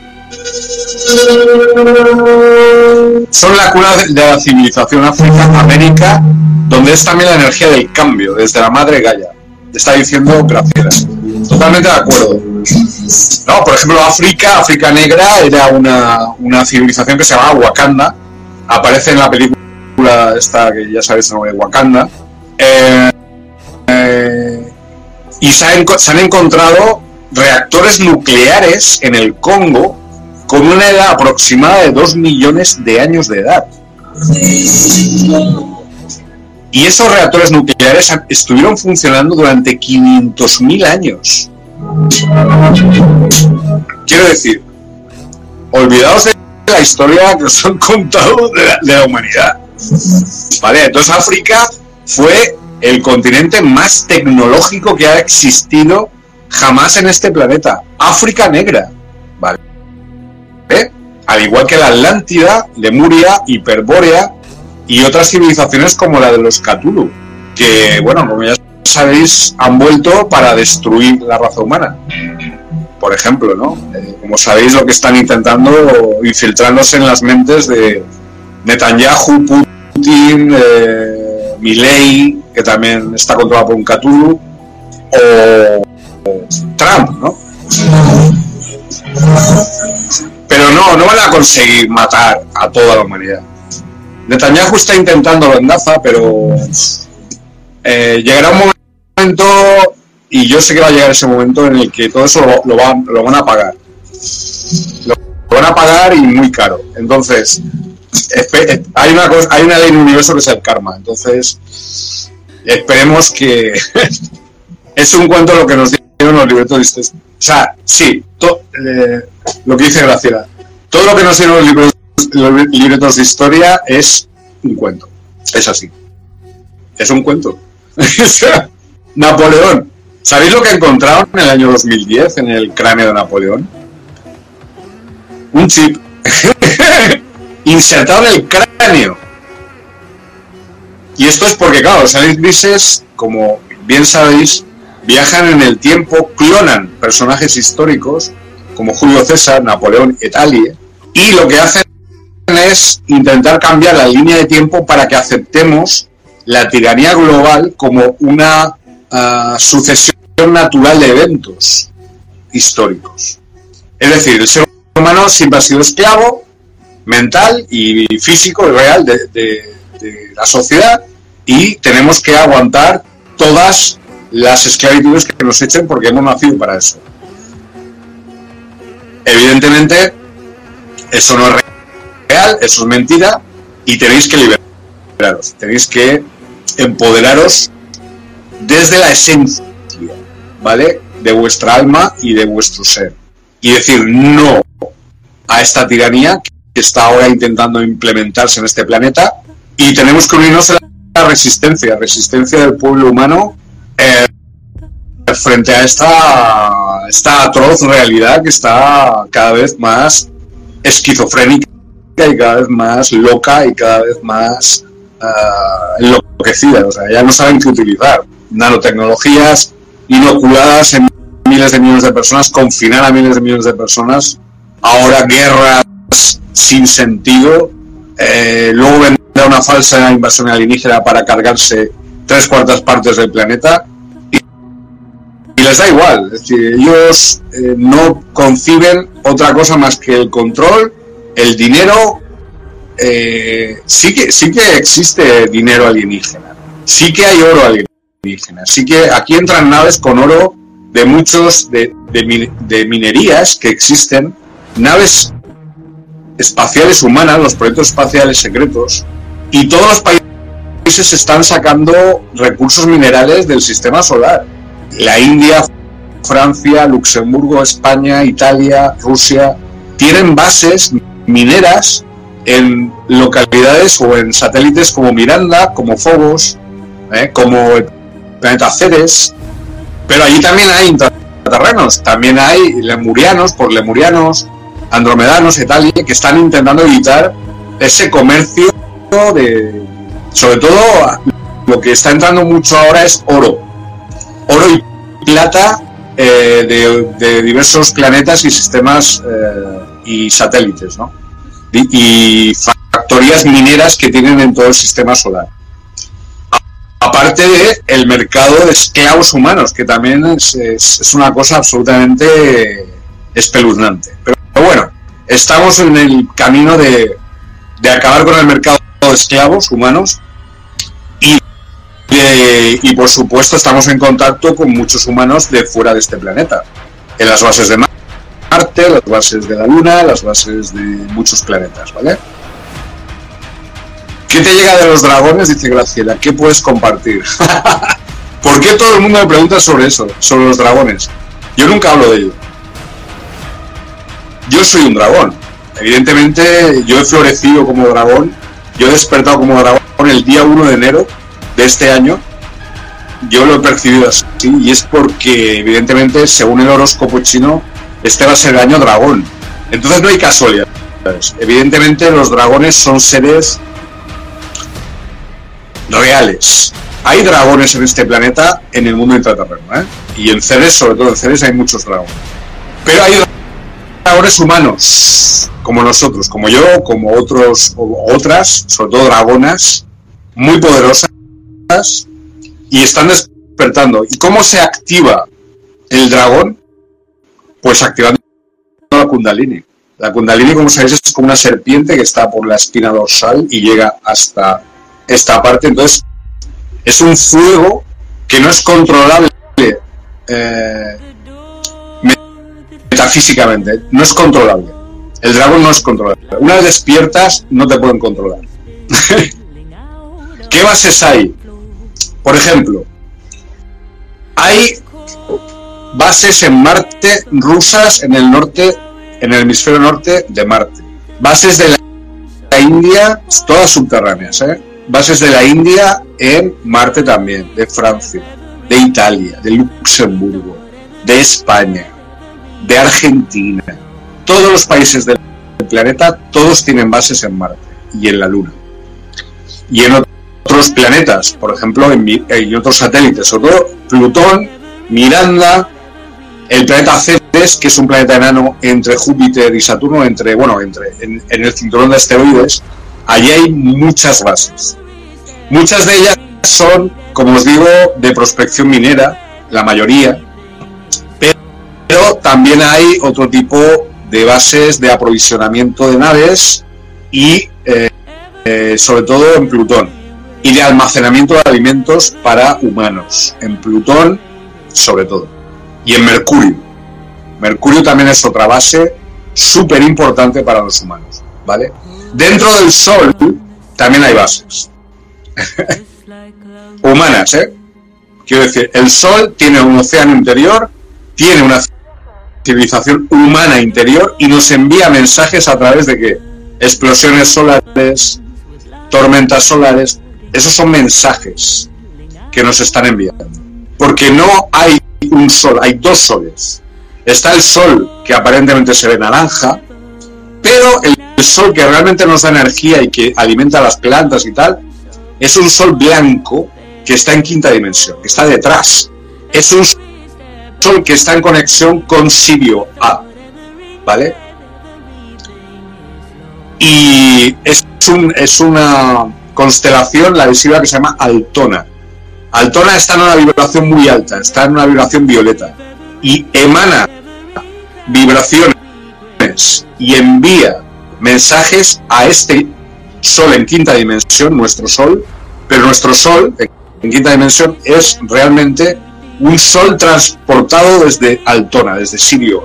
Son la cuna de de la civilización África, América, donde es también la energía del cambio, desde la madre Gaia. Está diciendo Graciela. Totalmente de acuerdo. No, por ejemplo, África, África Negra, era una, una civilización que se llamaba Wakanda. Aparece en la película esta que ya sabéis el nombre, Wakanda. Eh, eh, y se han encontrado reactores nucleares en el Congo con una edad aproximada de 2 millones de años de edad. Y esos reactores nucleares estuvieron funcionando durante 500.000 años. Quiero decir, olvidaos de la historia que os han contado de la, de la humanidad. Vale, entonces África fue el continente más tecnológico que ha existido jamás en este planeta. África negra. Vale. Al igual que la Atlántida, Lemuria, Hiperbórea y otras civilizaciones como la de los Cthulhu, que, bueno, como ya sabéis, han vuelto para destruir la raza humana. Por ejemplo, ¿no? Eh, como sabéis, lo que están intentando infiltrándose en las mentes de Netanyahu, Putin, eh, Milei, que también está controlado por un Cthulhu, o, o Trump, ¿no? Pero no, no van a conseguir matar a toda la humanidad. Netanyahu está intentando en Gaza, pero eh, llegará un momento, y yo sé que va a llegar ese momento en el que todo eso lo, lo van, lo van a pagar. Lo, van a pagar y muy caro. Entonces, hay una, cosa, hay una ley en el universo que es el karma. Entonces, esperemos que es un cuento lo que nos los libretos. O sea, sí, eh, lo que dice Graciela. Todo lo que nos dieron los libretos, los libretos de historia es un cuento. Es así. Es un cuento. Napoleón. ¿Sabéis lo que encontraron en el año 2010 en el cráneo de Napoleón? Un chip. Insertado en el cráneo. Y esto es porque, claro, aliens grises, como bien sabéis, viajan en el tiempo, clonan personajes históricos como Julio César, Napoleón et alie, y lo que hacen es intentar cambiar la línea de tiempo para que aceptemos la tiranía global como una ah, sucesión natural de eventos históricos. Es decir, el ser humano siempre ha sido esclavo mental y físico y real de- de la sociedad y tenemos que aguantar todas las esclavitudes que nos echen porque hemos nacido para eso. Evidentemente, eso no es real, eso es mentira y tenéis que liberaros, tenéis que empoderaros desde la esencia, ¿vale? De vuestra alma y de vuestro ser. Y decir no a esta tiranía que está ahora intentando implementarse en este planeta y tenemos que unirnos a la resistencia, resistencia del pueblo humano eh, frente a esta, esta atroz realidad que está cada vez más esquizofrénica y cada vez más loca y cada vez más ah, enloquecida. O sea, ya no saben qué utilizar. Nanotecnologías inoculadas en miles de millones de personas, confinar a miles de millones de personas, ahora guerras sin sentido, eh, luego vendrá una falsa invasión alienígena para cargarse tres cuartas partes del planeta y, les da igual, es decir, ellos eh, no conciben otra cosa más que el control, el dinero, eh, sí, que, sí que existe dinero alienígena, sí que hay oro alienígena, sí que aquí entran naves con oro de muchos de, de, de minerías que existen, naves espaciales humanas, los proyectos espaciales secretos, y todos los países están sacando recursos minerales del sistema solar. La India, Francia, Luxemburgo, España, Italia, Rusia, tienen bases mineras en localidades o en satélites como Miranda, como Phobos, ¿eh? como el planeta Ceres, Pero allí también hay intraterrenos, también hay lemurianos, por lemurianos, andromedanos y que están intentando evitar ese comercio de. Sobre todo, lo que está entrando mucho ahora es oro. Oro y plata eh, de, de diversos planetas y sistemas eh, y satélites, ¿no? Y, factorías mineras que tienen en todo el sistema solar. Aparte de el mercado de esclavos humanos, que también es, es- es una cosa absolutamente espeluznante. Pero, bueno, estamos en el camino de, de acabar con el mercado esclavos humanos y, de- y por supuesto estamos en contacto con muchos humanos de fuera de este planeta, en las bases de Marte, las bases de la Luna, las bases de muchos planetas, ¿vale? ¿Qué te llega de los dragones? Dice Graciela. ¿Qué puedes compartir? ¿Por qué todo el mundo me pregunta sobre eso? Sobre los dragones. Yo nunca hablo de ello. Yo soy un dragón. Evidentemente, yo he florecido como dragón. Yo he despertado como dragón el día 1 de enero de este año. Yo lo he percibido así. Y es porque, evidentemente, según el horóscopo chino, este va a ser el año dragón. Entonces no hay casualidades. Evidentemente, los dragones son seres reales. Hay dragones en este planeta en el mundo intraterreno, ¿eh? Y en Ceres, sobre todo en Ceres, hay muchos dragones. Pero hay humanos, como nosotros, como yo, como otros, otras, sobre todo dragonas, muy poderosas, y están despertando. ¿Y cómo se activa el dragón? Pues activando la kundalini. La kundalini, como sabéis, es como una serpiente que está por la espina dorsal y llega hasta esta parte. Entonces, es un fuego que no es controlable eh, metafísicamente, no es controlable. El dragón no es controlable. Una vez despiertas, no te pueden controlar. ¿Qué bases hay? Por ejemplo, hay bases en Marte rusas en el norte, en el hemisferio norte de Marte. Bases de la India, todas subterráneas, ¿eh? Bases de la India en Marte también, de Francia, de Italia, de Luxemburgo, de España, de Argentina. Todos los países del planeta, todos tienen bases en Marte y en la Luna. Y en otros planetas, por ejemplo, en, otros satélites, sobre todo Plutón, Miranda, el planeta Ceres, que es un planeta enano entre Júpiter y Saturno, entre, bueno, entre, en, en el cinturón de asteroides, allí hay muchas bases. Muchas de ellas son, como os digo, de prospección minera, la mayoría, pero, también hay otro tipo de bases de aprovisionamiento de naves y eh, eh, sobre todo en Plutón y de almacenamiento de alimentos para humanos, en Plutón sobre todo y en Mercurio. Mercurio también es otra base súper importante para los humanos, ¿vale? Dentro del Sol también hay bases. Humanas, ¿eh? Quiero decir, el Sol tiene un océano interior, tiene una civilización humana interior y nos envía mensajes a través de qué? Explosiones solares, tormentas solares. Esos son mensajes que nos están enviando. Porque no hay un sol, hay dos soles. Está el sol que aparentemente se ve naranja, pero el, sol que realmente nos da energía y que alimenta las plantas y tal, es un sol blanco que está en quinta dimensión, que está detrás. Es un sol que está en conexión con Sirio A, ¿vale? Y es, un, es una constelación, la visible, que se llama Altona. Altona está en una vibración muy alta, está en una vibración violeta y emana vibraciones y envía mensajes a este Sol en quinta dimensión, nuestro Sol, pero nuestro Sol en quinta dimensión es realmente un Sol transportado desde Altona, desde Sirio.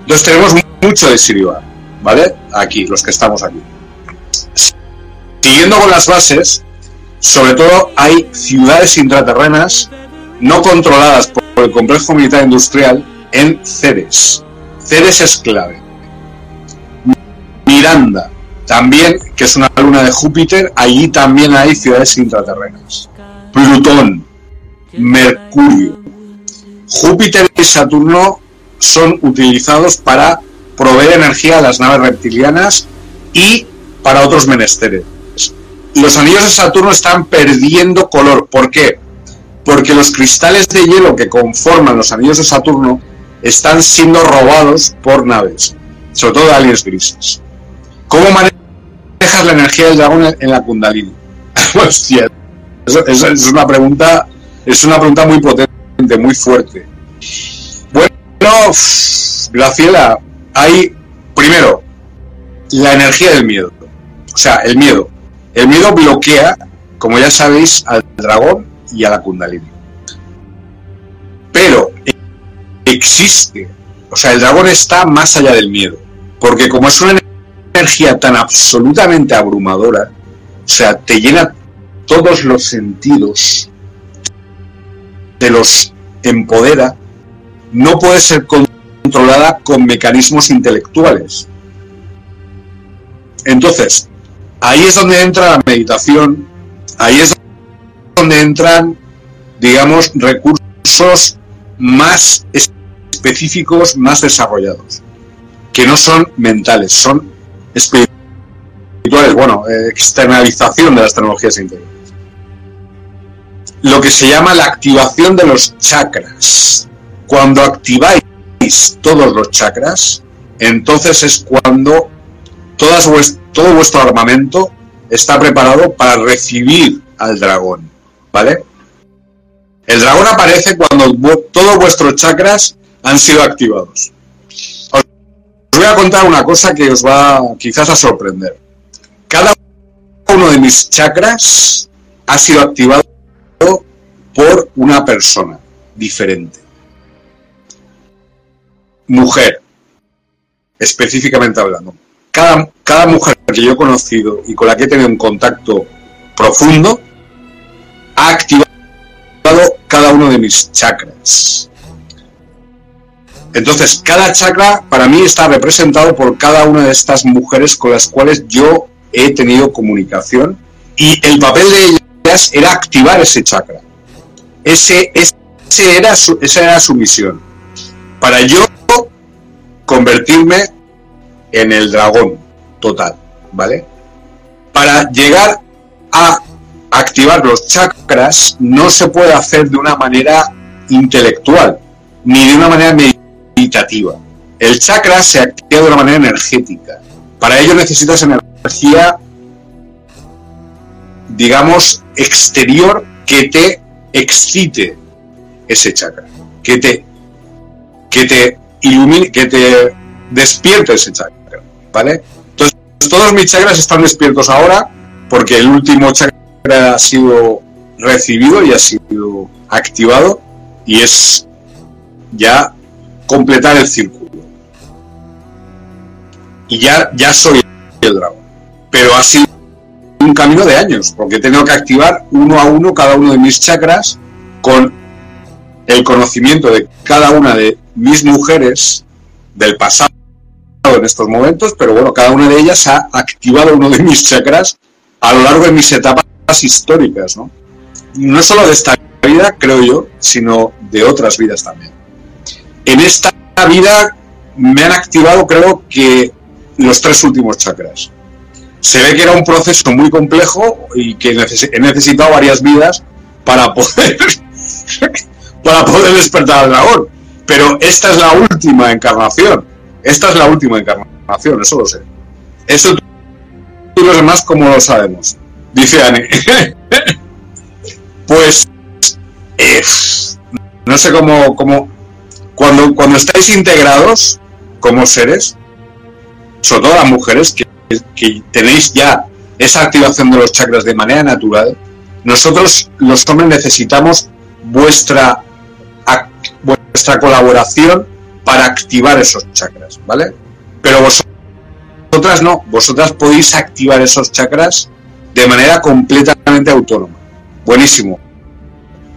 Entonces tenemos mucho de Sirio, ¿vale? Aquí, los que estamos aquí. Siguiendo con las bases, sobre todo hay ciudades intraterrenas no controladas por el complejo militar industrial en Ceres. Ceres es clave. Miranda, también, que es una luna de Júpiter, allí también hay ciudades intraterrenas. Plutón, Mercurio, Júpiter y Saturno son utilizados para proveer energía a las naves reptilianas y para otros menesteres. Los anillos de Saturno están perdiendo color. ¿Por qué? Porque los cristales de hielo que conforman los anillos de Saturno están siendo robados por naves, sobre todo aliens grises. ¿Cómo manejas la energía del dragón en la Kundalini? Es una pregunta, es una pregunta muy potente, muy fuerte. Bueno, Graciela, hay primero la energía del miedo. O sea, el miedo. El miedo bloquea, como ya sabéis, al dragón y a la Kundalini. Pero existe, o sea, el dragón está más allá del miedo. Porque como es una energía tan absolutamente abrumadora, o sea, te llena todos los sentidos, te los empodera, no puede ser controlada con mecanismos intelectuales. Entonces, ahí es donde entra la meditación, ahí es donde entran, digamos, recursos más específicos, más desarrollados, que no son mentales, son espirituales, bueno, eh, externalización de las tecnologías. Lo que se llama la activación de los chakras. Cuando activáis todos los chakras, entonces es cuando todas todo vuestro armamento está preparado para recibir al dragón, ¿vale? El dragón aparece cuando todos vuestros chakras han sido activados. Os voy a contar una cosa que os va quizás a sorprender. Cada uno de mis chakras ha sido activado por una persona diferente. Mujer, específicamente hablando cada, mujer que yo he conocido y con la que he tenido un contacto profundo ha activado cada uno de mis chakras. Entonces, cada chakra para mí está representado por cada una de estas mujeres con las cuales yo he tenido comunicación y el papel de ellas era activar ese chakra. Ese, ese era esa era su misión. Para yo convertirme en el dragón total, ¿vale? Para llegar a activar los chakras no se puede hacer de una manera intelectual ni de una manera meditativa. El chakra se activa de una manera energética. Para ello necesitas energía, digamos, exterior que te excite ese chakra, que te, que te ilumine, que te despierte ese chakra. ¿vale? Entonces, todos mis chakras están despiertos ahora porque el último chakra ha sido recibido y ha sido activado y es ya completar el círculo. Y ya, ya soy el dragón. Pero ha sido un camino de años, porque he tenido que activar uno a uno cada uno de mis chakras con el conocimiento de cada una de mis mujeres del pasado en estos momentos, pero bueno, cada una de ellas ha activado uno de mis chakras a lo largo de mis etapas históricas, ¿no? No solo de esta vida, creo yo, sino de otras vidas también. En esta vida me han activado, creo que, los tres últimos chakras. Se ve que era un proceso muy complejo y que he necesitado varias vidas para poder, para poder despertar al dragón. Pero esta es la última encarnación esta es la última encarnación, eso lo sé. Eso y los demás, como lo sabemos? Dice Anne. pues, eh, no sé cómo, cómo cuando, cuando estáis integrados como seres, sobre todo las mujeres, que, que tenéis ya esa activación de los chakras de manera natural, nosotros los hombres necesitamos vuestra, vuestra colaboración para activar esos chakras, ¿vale? Pero vosotras no, vosotras podéis activar esos chakras de manera completamente autónoma. Buenísimo.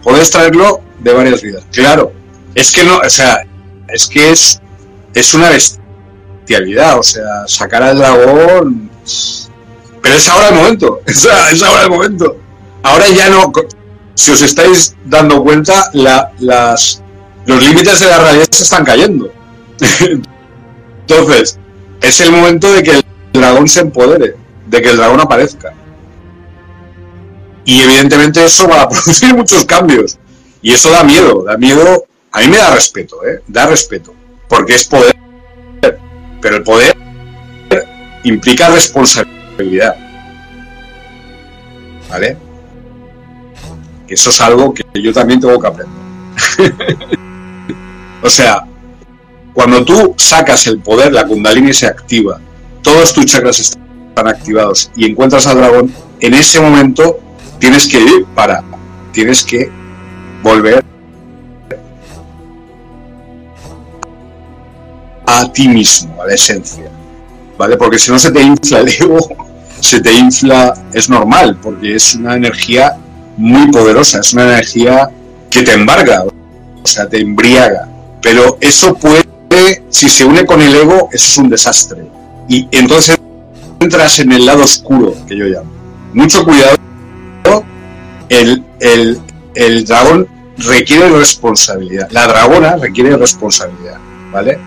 Podéis traerlo de varias vidas. Claro, es que no, o sea, es que es, es una o sea, sacar al dragón. Pero es ahora el momento, es, es ahora el momento. Ahora ya no, si os estáis dando cuenta, la, las, los límites de la realidad se están cayendo. Entonces, es el momento de que el dragón se empodere, de que el dragón aparezca. Y evidentemente eso va a producir muchos cambios. Y eso da miedo, da miedo. A mí me da respeto, ¿eh? Da respeto. Porque es poder. Pero el poder implica responsabilidad. ¿Vale? Eso es algo que yo también tengo que aprender. o sea, cuando tú sacas el poder, la kundalini se activa, todos tus chakras están activados y encuentras al dragón, en ese momento tienes que ir para, tienes que volver a ti mismo, a la esencia, ¿vale? Porque si no se te infla el ego, se te infla, es normal, porque es una energía muy poderosa, es una energía que te embarga, o sea, te embriaga. Pero eso puede, si se une con el ego, eso es un desastre. Y entonces entras en el lado oscuro, que yo llamo. Mucho cuidado, el, el, el dragón requiere responsabilidad, la dragona requiere responsabilidad, ¿vale?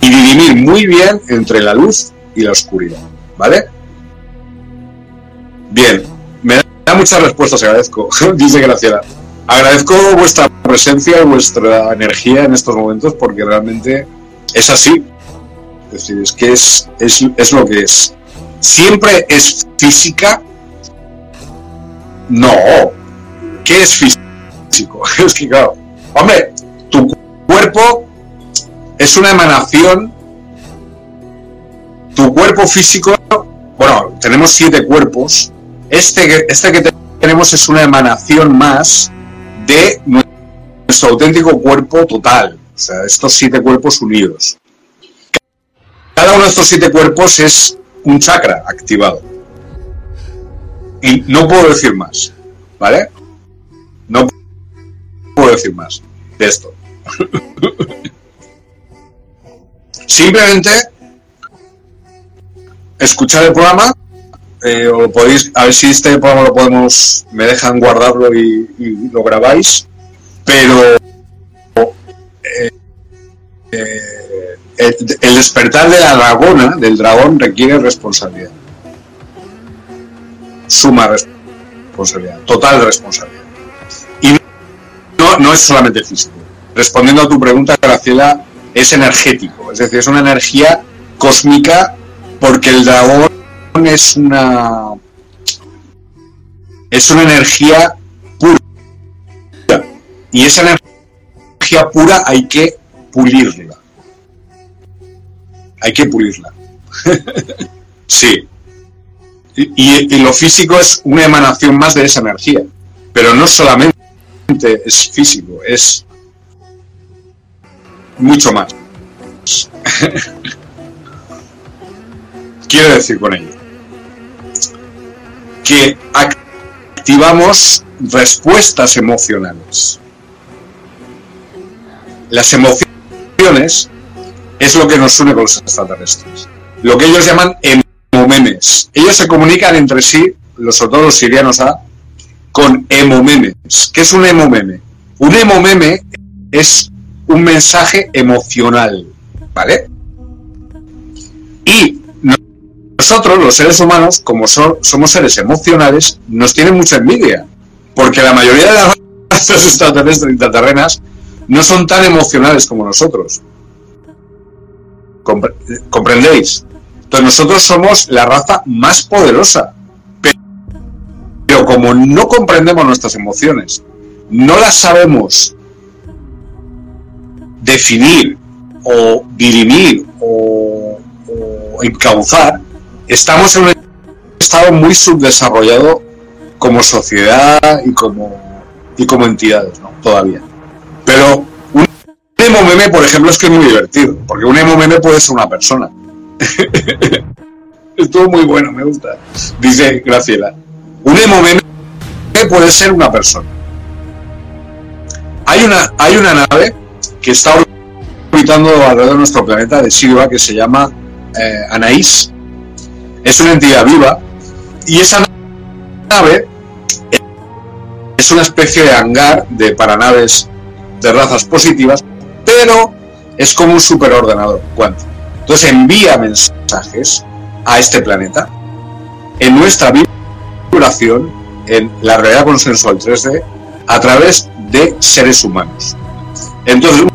Y, dirimir muy bien entre la luz y la oscuridad, ¿vale? Bien, me da muchas respuestas, agradezco, dice Graciela. Agradezco vuestra presencia y vuestra energía en estos momentos porque realmente es así. Es decir, es que es, es, es lo que es. Siempre es física. No. ¿Qué es físico? Es que claro. Hombre, tu cuerpo es una emanación. Tu cuerpo físico. Bueno, tenemos siete cuerpos. Este, este que tenemos es una emanación más de nuestro auténtico cuerpo total. O sea, estos siete cuerpos unidos. Cada uno de estos siete cuerpos es un chakra activado. Y no puedo decir más. ¿Vale? No puedo decir más de esto. Simplemente escuchar el programa eh, o podéis, a ver si este programa lo podemos, me dejan guardarlo y, lo grabáis, pero eh, eh, el, el, despertar de la dragona, del dragón, requiere responsabilidad. Suma responsabilidad, total responsabilidad. Y no, no es solamente físico. Respondiendo a tu pregunta, Graciela, es energético, es decir, es una energía cósmica porque el dragón es una es una energía pura. Y esa energía pura hay que pulirla. Hay que pulirla. Sí. Y, y, lo físico es una emanación más de esa energía pero no solamente es físico es mucho más quiero decir con ello que activamos respuestas emocionales. Las emociones es lo que nos une con los extraterrestres. Lo que ellos llaman emomemes. Ellos se comunican entre sí, los sobre sirianos A, con emomemes. ¿Qué es un emomeme? Un emomeme es un mensaje emocional, ¿vale? Y nosotros, los seres humanos, como so, somos seres emocionales, nos tienen mucha envidia, porque la mayoría de las razas extraterrestres intraterrenas no son tan emocionales como nosotros. Compre ¿Comprendéis? Entonces nosotros somos la raza más poderosa, pero, pero como no comprendemos nuestras emociones, no las sabemos definir o dirimir o, encauzar, estamos en un estado muy subdesarrollado como sociedad y como, y como entidades. Todavía. Pero un meme, por ejemplo, es que es muy divertido, porque un meme puede ser una persona. Estuvo muy bueno, me gusta. Dice Graciela. Un meme puede ser una persona. Hay una, hay una nave que está orbitando alrededor de nuestro planeta de Silva que se llama eh, Anaís es una entidad viva y esa nave es una especie de hangar de para naves de razas positivas, pero es como un superordenador cuántico. Entonces envía mensajes a este planeta en nuestra vibración, en la realidad consensual 3D, a través de seres humanos. Entonces,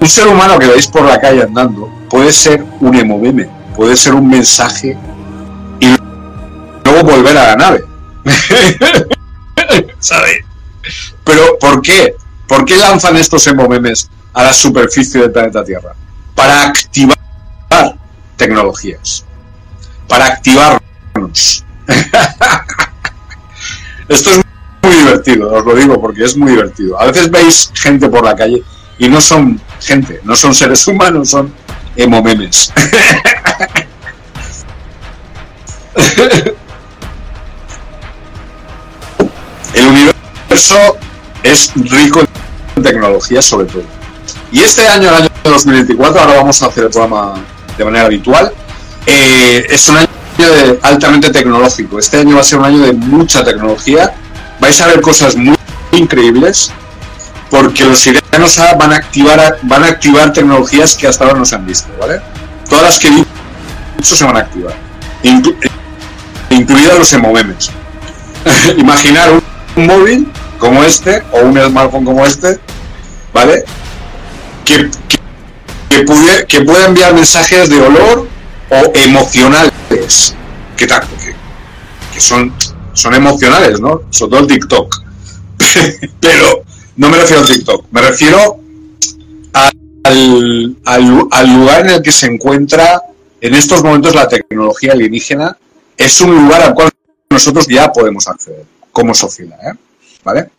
un ser humano que veis por la calle andando puede ser un emomeme, puede ser un mensaje y luego volver a la nave. ¿Sabe? Pero ¿por qué? ¿Por qué lanzan estos emomemes a la superficie del planeta Tierra? Para activar tecnologías. Para activarnos. Esto es muy divertido, os lo digo porque es muy divertido. A veces veis gente por la calle y no son gente, no son seres humanos, son emomemes. El universo es rico en tecnología sobre todo. Y este año, el año 2024, ahora vamos a hacer el programa de manera habitual, eh, es un año altamente tecnológico. Este año va a ser un año de mucha tecnología. Vais a ver cosas muy increíbles porque los sirianos van a activar van a activar tecnologías que hasta ahora no se han visto, ¿vale? Todas las que he dicho se van a activar, inclu- incluidas los emomemes. Imaginar un, móvil como este o un smartphone como este, ¿vale? Que, que, puede, que pueda enviar mensajes de olor o emocionales, ta- que, que son, son emocionales, ¿no? Sobre todo el TikTok. Pero no me refiero al TikTok, me refiero a- al, al, lugar en el que se encuentra en estos momentos la tecnología alienígena. Es un lugar al cual nosotros ya podemos acceder como sociedad, ¿eh? ¿Vale?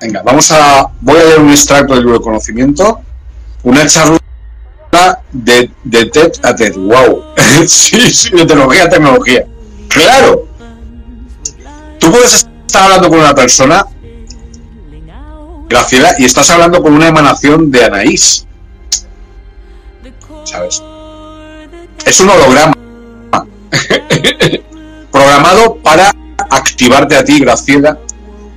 Venga, vamos a. Voy a leer un extracto del libro conocimiento, una charla de, de TED a TED. ¡Wow! sí, sí, de tecnología a tecnología. ¡Claro! Tú puedes estar hablando con una persona, Graciela, y estás hablando con una emanación de Anaís. ¿Sabes? Es un holograma programado para activarte a ti, Graciela,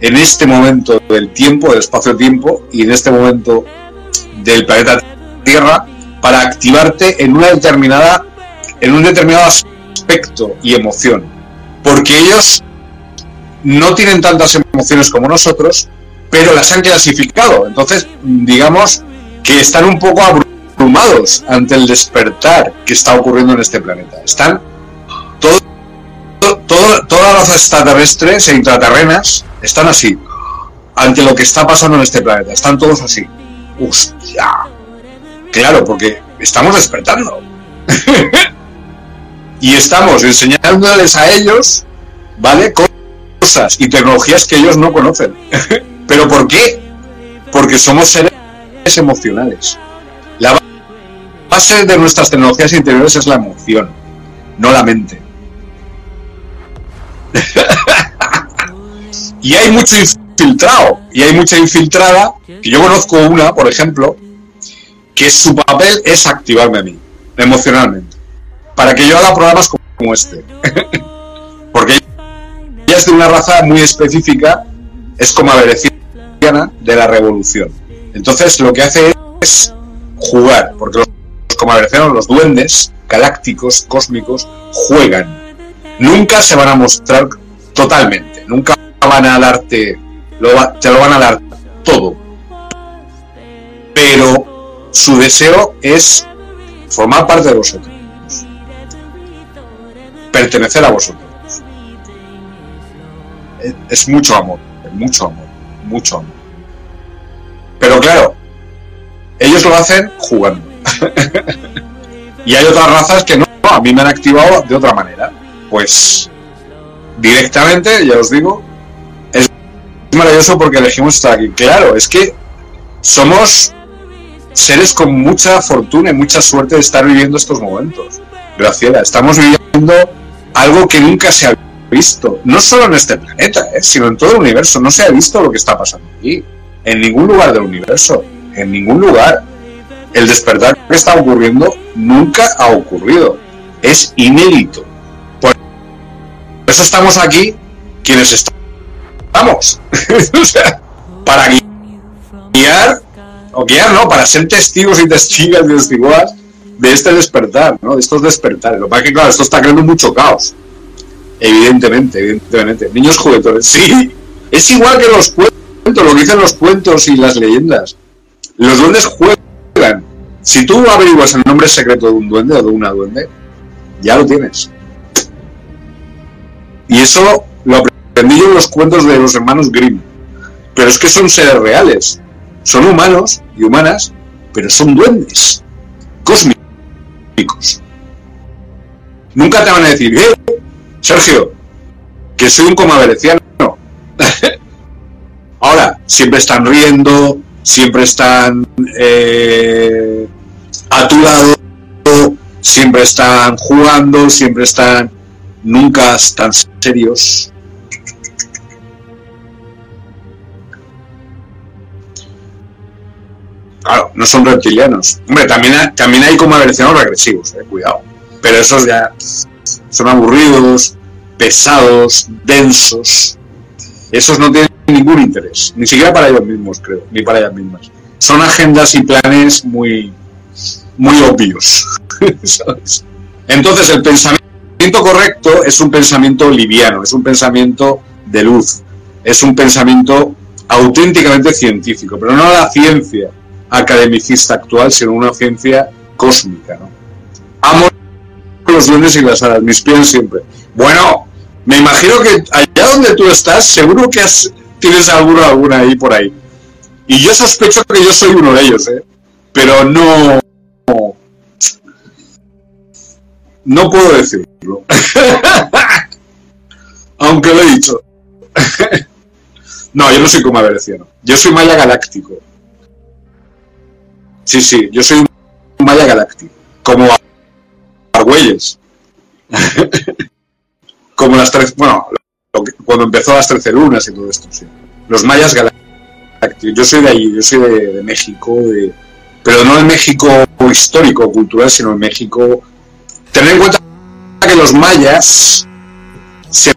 en este momento del tiempo, del espacio-tiempo y en este momento del planeta Tierra, para activarte en una determinada, en un determinado aspecto y emoción. Porque ellos no tienen tantas emociones como nosotros, pero las han clasificado. Entonces, digamos que están un poco abrumados ante el despertar que está ocurriendo en este planeta. Están todo, todo- todas las extraterrestres e intraterrenas están así ante lo que está pasando en este planeta. Están todos así. Hostia. Claro, porque estamos despertando. y estamos enseñándoles a ellos, ¿vale? Cosas y tecnologías que ellos no conocen. ¿Pero por qué? Porque somos seres emocionales. La base de nuestras tecnologías interiores es la emoción, no la mente. y hay mucho infiltrado, y hay mucha infiltrada, que yo conozco una, por ejemplo, que su papel es activarme a mí, emocionalmente, para que yo haga programas como este. Porque ella es de una raza muy específica, es como abereciana de la revolución. Entonces lo que hace es jugar, porque los, los duendes galácticos, cósmicos, juegan. Nunca se van a mostrar totalmente, nunca van a darte, lo va- te lo van a dar todo. Pero su deseo es formar parte de vosotros, pertenecer a vosotros. Es mucho amor, mucho amor, mucho. Pero claro, ellos lo hacen jugando. y hay otras razas que no, a mí me han activado de otra manera. Pues directamente, ya os digo, es maravilloso porque elegimos estar aquí. Claro, es que somos seres con mucha fortuna y mucha suerte de estar viviendo estos momentos. Graciela, estamos viviendo algo que nunca se ha no solo en este planeta, ¿eh? sino en todo el universo. No se ha visto lo que está pasando aquí, en ningún lugar del universo, en ningún lugar. El despertar que está ocurriendo nunca ha ocurrido, es inédito. Por eso estamos aquí, quienes estamos, para guiar o guiar, ¿no? Para ser testigos y testigas y testiguas de este despertar, ¿no? De estos despertares. Lo que pasa es que, claro, esto está creando mucho caos. Evidentemente, evidentemente. Niños juguetones, sí. Es igual que los cuentos, lo que dicen los cuentos y las leyendas. Los duendes juegan. Si tú averiguas el nombre secreto de un duende o de una duende, ya lo tienes. Y eso lo aprendí yo en los cuentos de los hermanos Grimm. Pero es que son seres reales. Son humanos y humanas, pero son duendes. Cósmicos. Nunca te van a decir, eh, Sergio, que soy un coma veneciano. Ahora, siempre están riendo, siempre están eh, a tu lado, siempre están jugando, siempre están, nunca están serios. Claro, no son reptilianos. Hombre, también también hay como venecianos regresivos, eh, cuidado. Pero esos ya son aburridos, pesados, densos. Esos no tienen ningún interés, ni siquiera para ellos mismos, creo, ni para ellas mismas. Son agendas y planes muy, muy obvios. Entonces, el pensamiento correcto es un pensamiento liviano, es un pensamiento de luz, es un pensamiento auténticamente científico, pero no la ciencia academicista actual, sino una ciencia cósmica. Amo los duendes y las hadas, mis pies siempre. Bueno, me imagino que allá donde tú estás, seguro que has- tienes alguno, alguna ahí por ahí. Y yo sospecho que yo soy uno de ellos, ¿eh? Pero no... No puedo decirlo. Aunque lo he dicho. no, yo no soy como Avereciano. Yo soy Maya Galáctico. Sí, sí, yo soy un Maya Galáctico. Como Argüelles. como las tres, bueno, cuando empezó las trece lunas y todo esto, sí. Los mayas galácticos. Yo soy de allí, yo soy de, de México, de- pero no de México histórico, cultural, sino de México. Tener en cuenta que los mayas se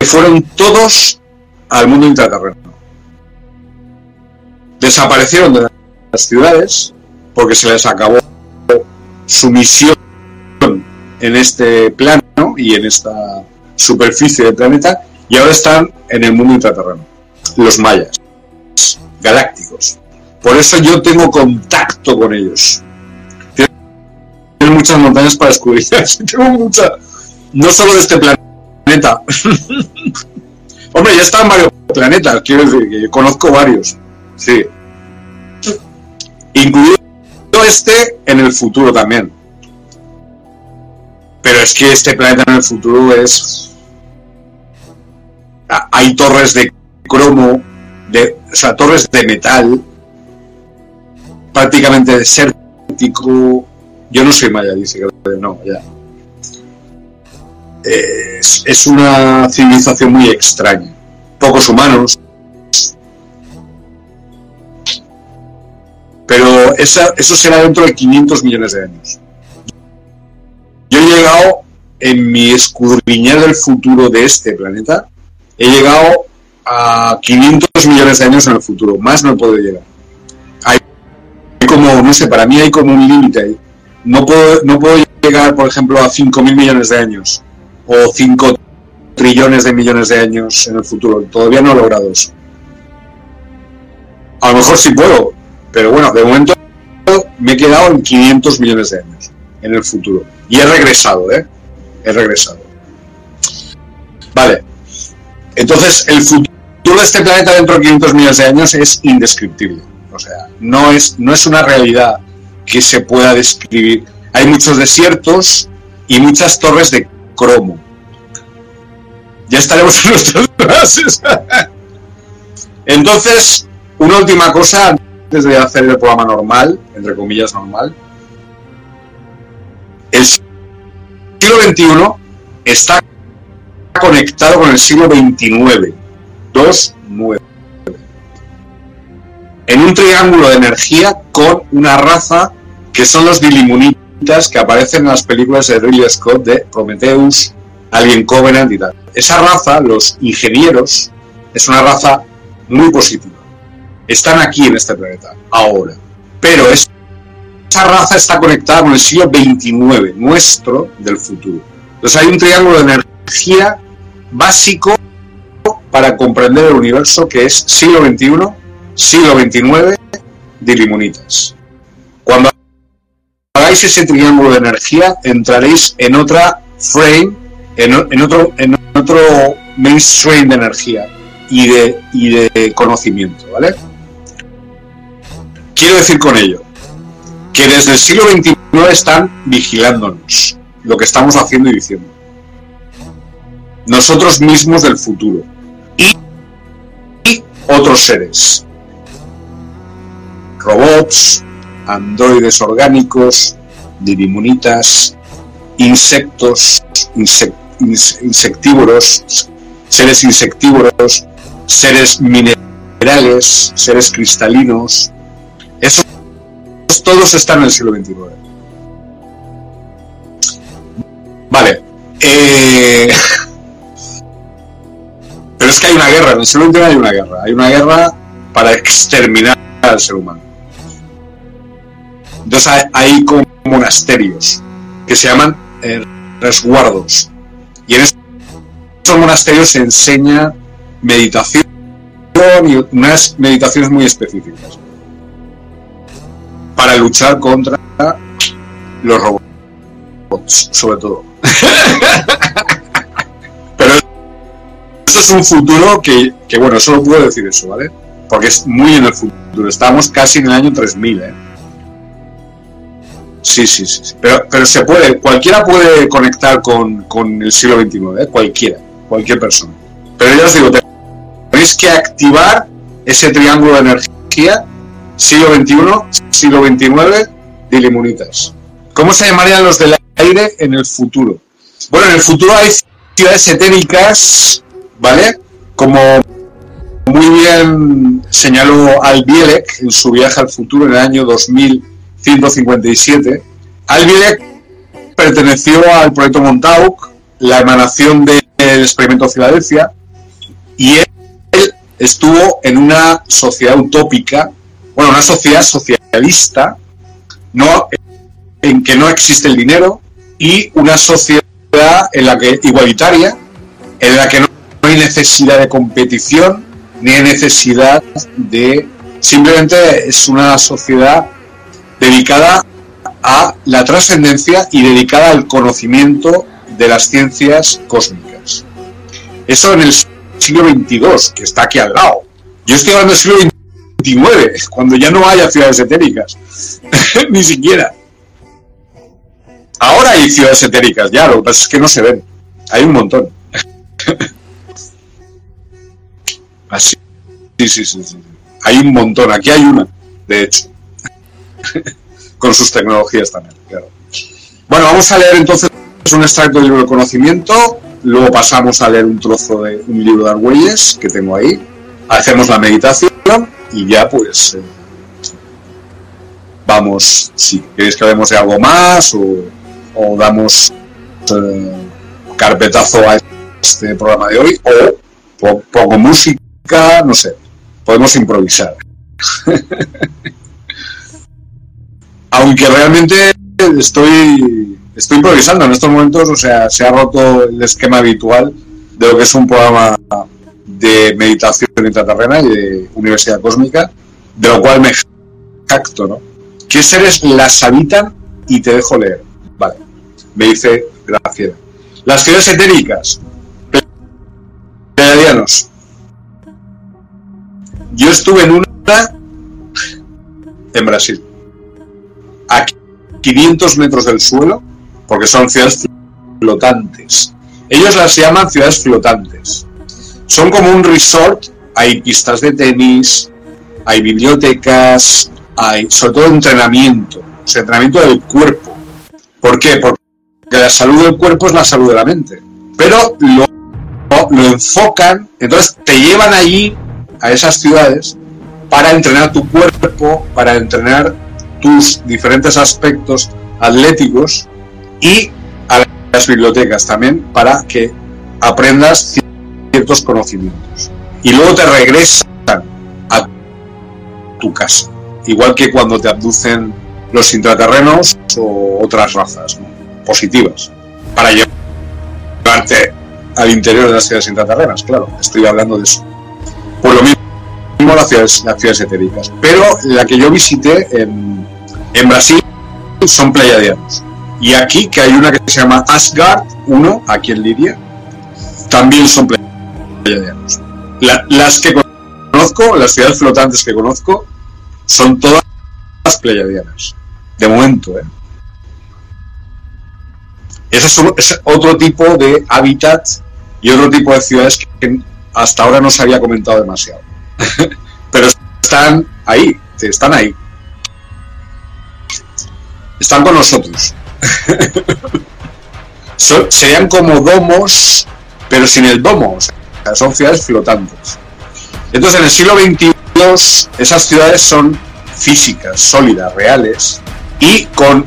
fueron todos al mundo intraterreno. Desaparecieron de las ciudades porque se les acabó su misión en este plano y en esta superficie del planeta y ahora están en el mundo intraterreno, los mayas, galácticos. Por eso yo tengo contacto con ellos. Tienen muchas montañas para escudriñar, tengo mucha, no solo de este planeta. Hombre, ya están varios planetas, quiero decir, que yo conozco varios, sí. Incluido este en el futuro también. Pero es que este planeta en el futuro es. Hay torres de cromo, de, o sea, torres de metal, prácticamente desértico. Yo no soy maya, dice que no, ya. Es, una civilización muy extraña. Pocos humanos. Pero eso será dentro de 500 millones de años. Yo he llegado, en mi escudriñar del futuro de este planeta, he llegado a 500 millones de años en el futuro. Más no podido llegar. Hay como, no sé, para mí hay como un límite. No puedo, no puedo llegar, por ejemplo, a 5.000 millones de años o 5 trillones de millones de años en el futuro. Todavía no he logrado eso. A lo mejor sí puedo, pero bueno, de momento me he quedado en 500 millones de años en el futuro. Y he regresado, ¿eh? He regresado. Vale. Entonces, el futuro de este planeta dentro de 500 millones de años es indescriptible. O sea, no es, no es una realidad que se pueda describir. Hay muchos desiertos y muchas torres de cromo. Ya estaremos en nuestras bases. Entonces, una última cosa antes de hacer el programa normal, entre comillas normal. El siglo XXI está conectado con el siglo XXIX. 2, 9. En un triángulo de energía con una raza que son los Dilimunitas que aparecen en las películas de Ridley Scott de Prometheus, Alien Covenant y tal. Esa raza, los ingenieros, es una raza muy positiva. Están aquí en este planeta, ahora. Pero es- esa raza está conectada con el siglo XXIX, nuestro del futuro. Entonces hay un triángulo de energía básico para comprender el universo que es siglo XXI, siglo XXIX, Dilimonitas. Cuando hagáis ese triángulo de energía, entraréis en otra frame, en otro, en otro mainstream de energía y de, y de conocimiento, ¿vale? Quiero decir con ello que desde el siglo XXIX están vigilándonos lo que estamos haciendo y diciendo. Nosotros mismos del futuro y, otros seres. Robots, androides orgánicos, dirimonitas, insectos, insec- ins- insectívoros, seres insectívoros, seres minerales, seres cristalinos. Esos todos están en el siglo XXIX. Vale. eh, Pero es que hay una guerra, en el siglo XXI hay una guerra. Hay una guerra para exterminar al ser humano. Entonces hay, hay como monasterios que se llaman eh, resguardos. Y en estos monasterios se enseña meditación y unas meditaciones muy específicas para luchar contra los robots, sobre todo. Pero esto es un futuro que, que, bueno, solo puedo decir eso, ¿vale? Porque es muy en el futuro. Estamos casi en el año 3000, ¿eh? Sí, sí, sí. sí. Pero, pero se puede, cualquiera puede conectar con, con el siglo XXI, ¿eh? Cualquiera, cualquier persona. Pero ya os digo, tenéis que activar ese triángulo de energía, siglo XXI, siglo XXIX, dilimonitas. ¿Cómo se llamarían los del aire en el futuro? Bueno, en el futuro hay ciudades etéricas, ¿vale? Como muy bien señaló Albielek en su viaje al futuro en el año 2157. Albielek perteneció al proyecto Montauk, la emanación del experimento Filadelfia, y él estuvo en una sociedad utópica, bueno, una sociedad no, en que no existe el dinero, y una sociedad en la que igualitaria, en la que no hay necesidad de competición, ni hay necesidad de... Simplemente es una sociedad dedicada a la trascendencia y dedicada al conocimiento de las ciencias cósmicas. Eso en el siglo XXII, que está aquí al lado. Yo estoy hablando del siglo Cuando ya no haya ciudades etéricas. Ni siquiera. Ahora hay ciudades etéricas, ya, lo que pasa es que no se ven. Hay un montón. Así. Sí, sí, sí, sí. Hay un montón. Aquí hay una, de hecho. Con sus tecnologías también, claro. Bueno, vamos a leer entonces un extracto del libro de conocimiento. Luego pasamos a leer un trozo de un libro de Argüelles que tengo ahí. Hacemos la meditación y ya pues eh, vamos, si queréis que hablemos de algo más o, o damos eh, carpetazo a este programa de hoy o po- poco música, no sé, podemos improvisar. Aunque realmente estoy, estoy improvisando en estos momentos, o sea, se ha roto el esquema habitual de lo que es un programa de meditación intraterrena y de universidad cósmica, de lo cual me jacto, ¿no? ¿Qué seres las habitan? Y te dejo leer. Vale. Me dice Graciela. Las ciudades etéricas. Pleiadianos. Yo estuve en una en Brasil. A 500 metros del suelo, porque son ciudades flotantes. Ellos las llaman ciudades flotantes. Son como un resort, hay pistas de tenis, hay bibliotecas, hay sobre todo entrenamiento, o sea, entrenamiento del cuerpo. ¿Por qué? Porque la salud del cuerpo es la salud de la mente. Pero lo, lo enfocan, entonces te llevan allí, a esas ciudades, para entrenar tu cuerpo, para entrenar tus diferentes aspectos atléticos y a las bibliotecas también para que aprendas ciertos conocimientos. Y luego te regresan a tu casa. igual que cuando te abducen los intraterrenos o otras razas ¿no? positivas, para llevarte al interior de las ciudades intraterrenas, claro, estoy hablando de eso. Pues lo mismo las ciudades, las ciudades etéricas. Pero la que yo visité en, en Brasil son pleiadianos. Y aquí, que hay una que se llama Asgard 1, aquí en Lidia, también son pleiadianos. La- las que conozco, las ciudades flotantes que conozco, son todas pleiadianas. De momento, ¿eh? Ese es, otro tipo de hábitat y otro tipo de ciudades que hasta ahora no se había comentado demasiado. Pero están ahí, están ahí. Están con nosotros. Serían como domos, pero sin el domo. o sea, son ciudades flotantes. Entonces, en el siglo XXII, esas ciudades son físicas, sólidas, reales, y con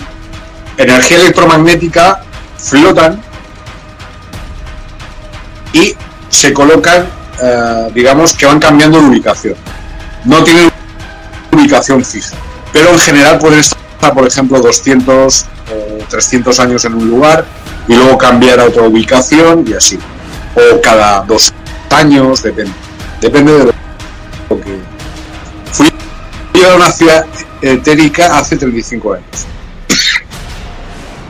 energía electromagnética flotan y se colocan, eh, digamos, que van cambiando de ubicación. No tienen ubicación fija, pero en general pueden estar, por ejemplo, 200 o 300 años en un lugar y luego cambiar a otra ubicación y así. O cada dos años, depende. Depende de lo que... Fui a una ciudad etérica hace 35 años.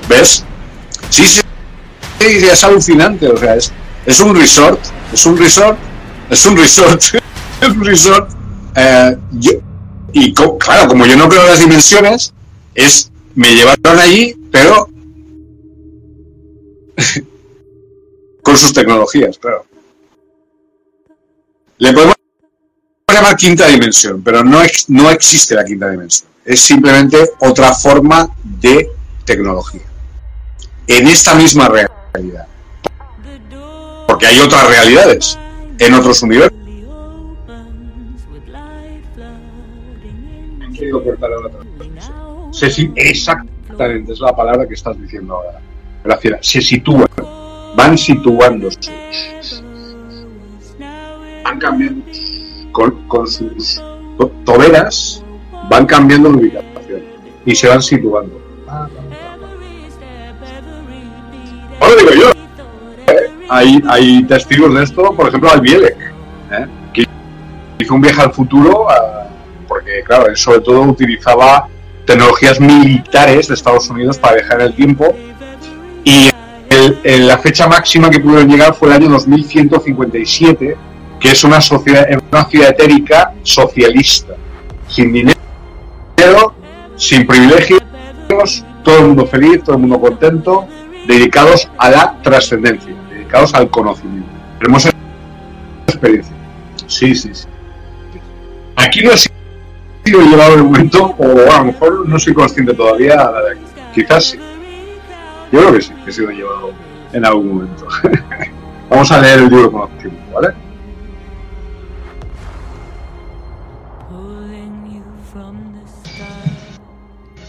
¿Ves? Sí, sí, es alucinante, o sea, es, es un resort, es un resort, es un resort, es un resort. eh, yo- y co- claro, como yo no creo las dimensiones, es me llevaron allí, pero con sus tecnologías, claro. Le podemos llamar quinta dimensión, pero no, ex- no existe la quinta dimensión. Es simplemente otra forma de tecnología. En esta misma realidad. Porque hay otras realidades en otros universos. Se exactamente, es la palabra que estás diciendo ahora. Graciela. Se sitúan, van situándose. Van cambiando con, sus to- toberas, van cambiando la ubicación y se van situando. Ahora digo yo, ¿eh? hay, hay testigos de esto, por ejemplo, Albielek, ¿eh? que hizo un viaje al futuro, ah, porque claro, él sobre todo utilizaba tecnologías militares de Estados Unidos para viajar en el tiempo y el- la fecha máxima que pudieron llegar fue el año 2157, que es una sociedad, una ciudad etérica socialista, sin dinero, sin privilegios, todo el mundo feliz, todo el mundo contento, dedicados a la trascendencia, dedicados al conocimiento. Hermosa experiencia. Sí, sí, sí. Aquí no he sido llevado de momento, o a lo mejor no soy consciente todavía. Quizás sí. Yo creo que sí, que he sido llevado en algún momento. Vamos a leer el libro conocimiento, ¿vale?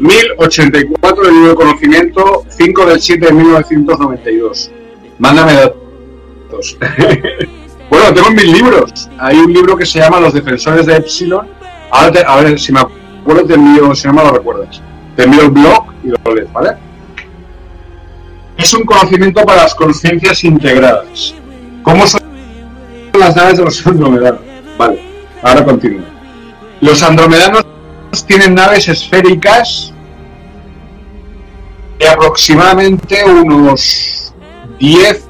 1084 del libro de conocimiento, 5 del 7 de 1992. Mándame datos. bueno, tengo mil libros. Hay un libro que se llama Los Defensores de Epsilon. Ahora a ver, si me acuerdo te envío, si no me lo recuerdas. Te envío el blog y lo lees, ¿vale? Es un conocimiento para las conciencias integradas. ¿Cómo son las naves de los andromedanos? Vale, ahora continúo. Los andromedanos tienen naves esféricas de aproximadamente unos 10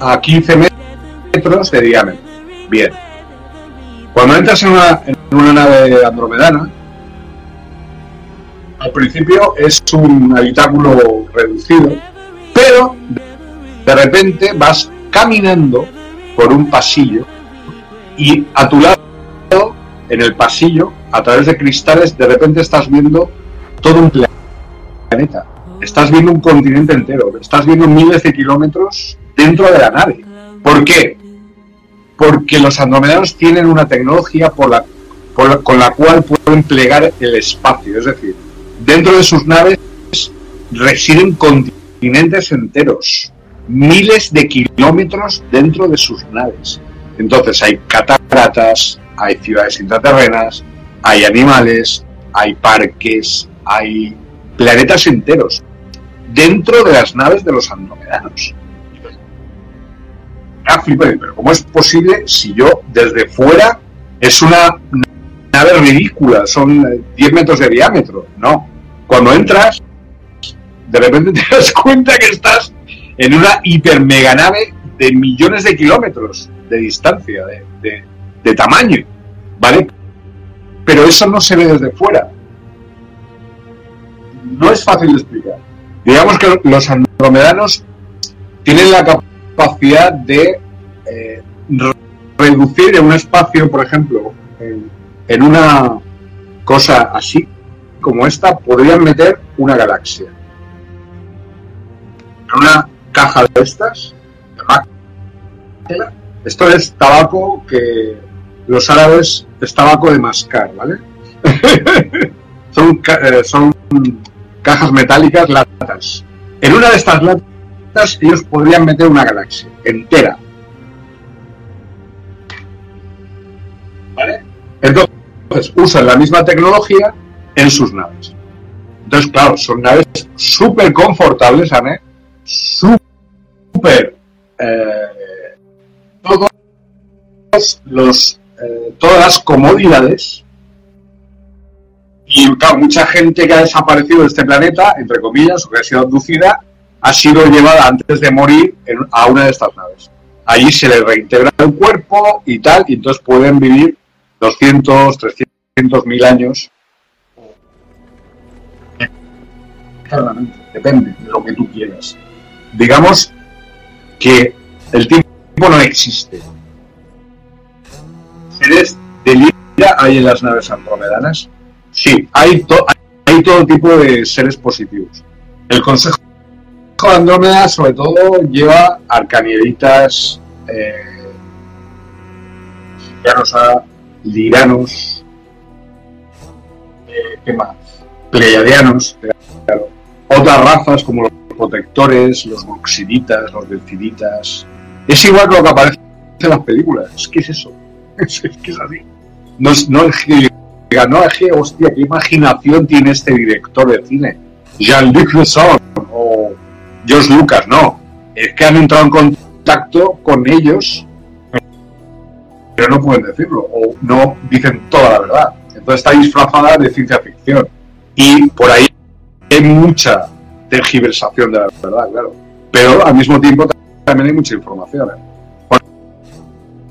a 15 metros de diámetro. Bien. Cuando entras en una, en una nave andromedana, al principio es un habitáculo reducido, pero de repente vas caminando por un pasillo y a tu lado, en el pasillo, a través de cristales, de repente estás viendo todo un planeta. Estás viendo un continente entero, estás viendo miles de kilómetros dentro de la nave. ¿Por qué? Porque los andromedanos tienen una tecnología con la cual pueden plegar el espacio. Es decir, dentro de sus naves residen continentes enteros, miles de kilómetros dentro de sus naves. Entonces hay cataratas, hay ciudades intraterrenas, hay animales, hay parques, hay planetas enteros dentro de las naves de los andromedanos. Ah, pero ¿cómo es posible si yo desde fuera es una nave ridícula, son eh, 10 metros de diámetro? No. Cuando entras, de repente te das cuenta que estás en una hiper nave de millones de kilómetros de distancia, de- de tamaño, ¿vale? Pero eso no se ve desde fuera. No es fácil de explicar. Digamos que los andromedanos tienen la capacidad de eh, re- reducir en un espacio, por ejemplo, en, una cosa así como esta, podrían meter una galaxia. En una caja de estas, esto es tabaco que los árabes es tabaco de mascar, ¿vale? son, eh, son cajas metálicas, latas. En una de estas latas ellos podrían meter una galaxia entera. ¿Vale? Entonces usan la misma tecnología en sus naves. Entonces, claro, son naves súper confortables, ¿eh? Súper... eh, todos los, eh, todas las comodidades y mucha gente que ha desaparecido de este planeta, entre comillas, o que ha sido abducida, ha sido llevada antes de morir a una de estas naves. Allí se les reintegra el cuerpo y tal, y entonces pueden vivir 200, 300 mil años. Depende de lo que tú quieras. Digamos que el tiempo no existe. Seres de hay en las naves andromedanas. Sí, hay, hay todo tipo de seres positivos. El Consejo de Andrómeda, sobre todo, lleva arcanielitas, eh, liranos, eh, ¿qué más? Pleiadianos, claro. Otras razas como los protectores, los moxiditas, los delfinitas. Es igual que lo que aparece en las películas. ¿Qué es eso? Que es así. No no es que no, es que, hostia, qué imaginación tiene este director de cine. Jean-Luc Besson o George Lucas, no. Es que han entrado en contacto con ellos, pero no pueden decirlo, o no dicen toda la verdad. Entonces está disfrazada de ciencia ficción. Y por ahí hay mucha tergiversación de la verdad, claro. Pero al mismo tiempo también hay mucha información. ¿eh?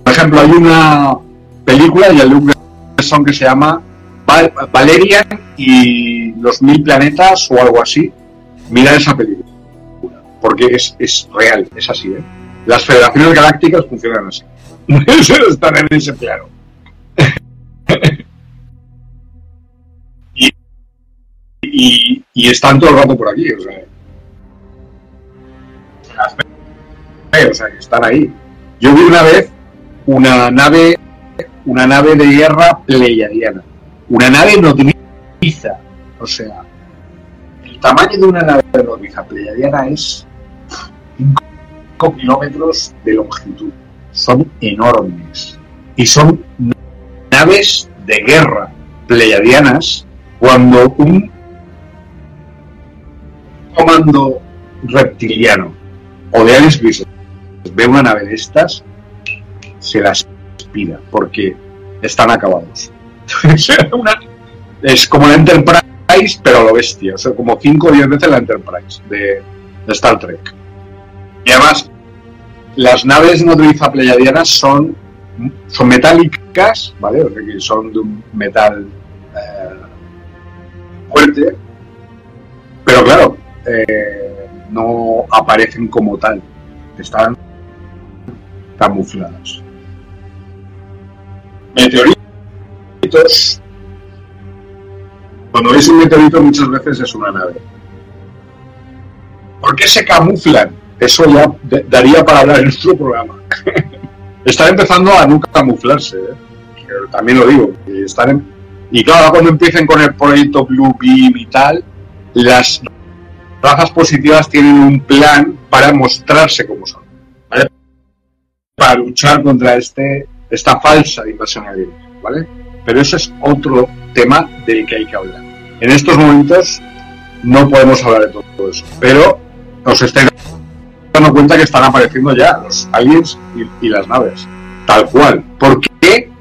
Por ejemplo, hay una película de Jean-Luc Besson que se llama Val- Valerian y los mil planetas o algo así. Mira esa película. Porque es, es real, es así. ¿eh? Las federaciones galácticas funcionan así. Están en ese plano. y, y, y están todo el rato por aquí. O sea, o sea, están ahí. Yo vi una vez una nave, una nave de guerra pleiadiana. Una nave nodriza. O sea, el tamaño de una nave nodriza pleiadiana es 5 kilómetros de longitud. Son enormes. Y son naves de guerra pleiadianas cuando un comando reptiliano o de aliens grises ve una nave de estas, se las pida porque están acabados. Es como la Enterprise, pero lo bestia. O sea, como 5 o 10 veces la Enterprise de, Star Trek. Y además, las naves nodriza pleiadianas son, son metálicas, ¿vale? O sea, que son de un metal eh, fuerte, pero claro, eh, no aparecen como tal, están camufladas. Meteoritos. Cuando veis un meteorito muchas veces es una nave. qué se camuflan? Eso ya daría para hablar en nuestro programa. están empezando a no camuflarse, ¿eh? También lo digo. están Y claro, cuando empiecen con el proyecto Blue Beam y tal, las razas positivas tienen un plan para mostrarse como son. Para luchar contra este, esta falsa invasión alienígena, ¿vale? Pero eso es otro tema del que hay que hablar. En estos momentos no podemos hablar de todo eso, pero os estáis dando cuenta que están apareciendo ya los aliens y, y las naves, tal cual. ¿Por qué?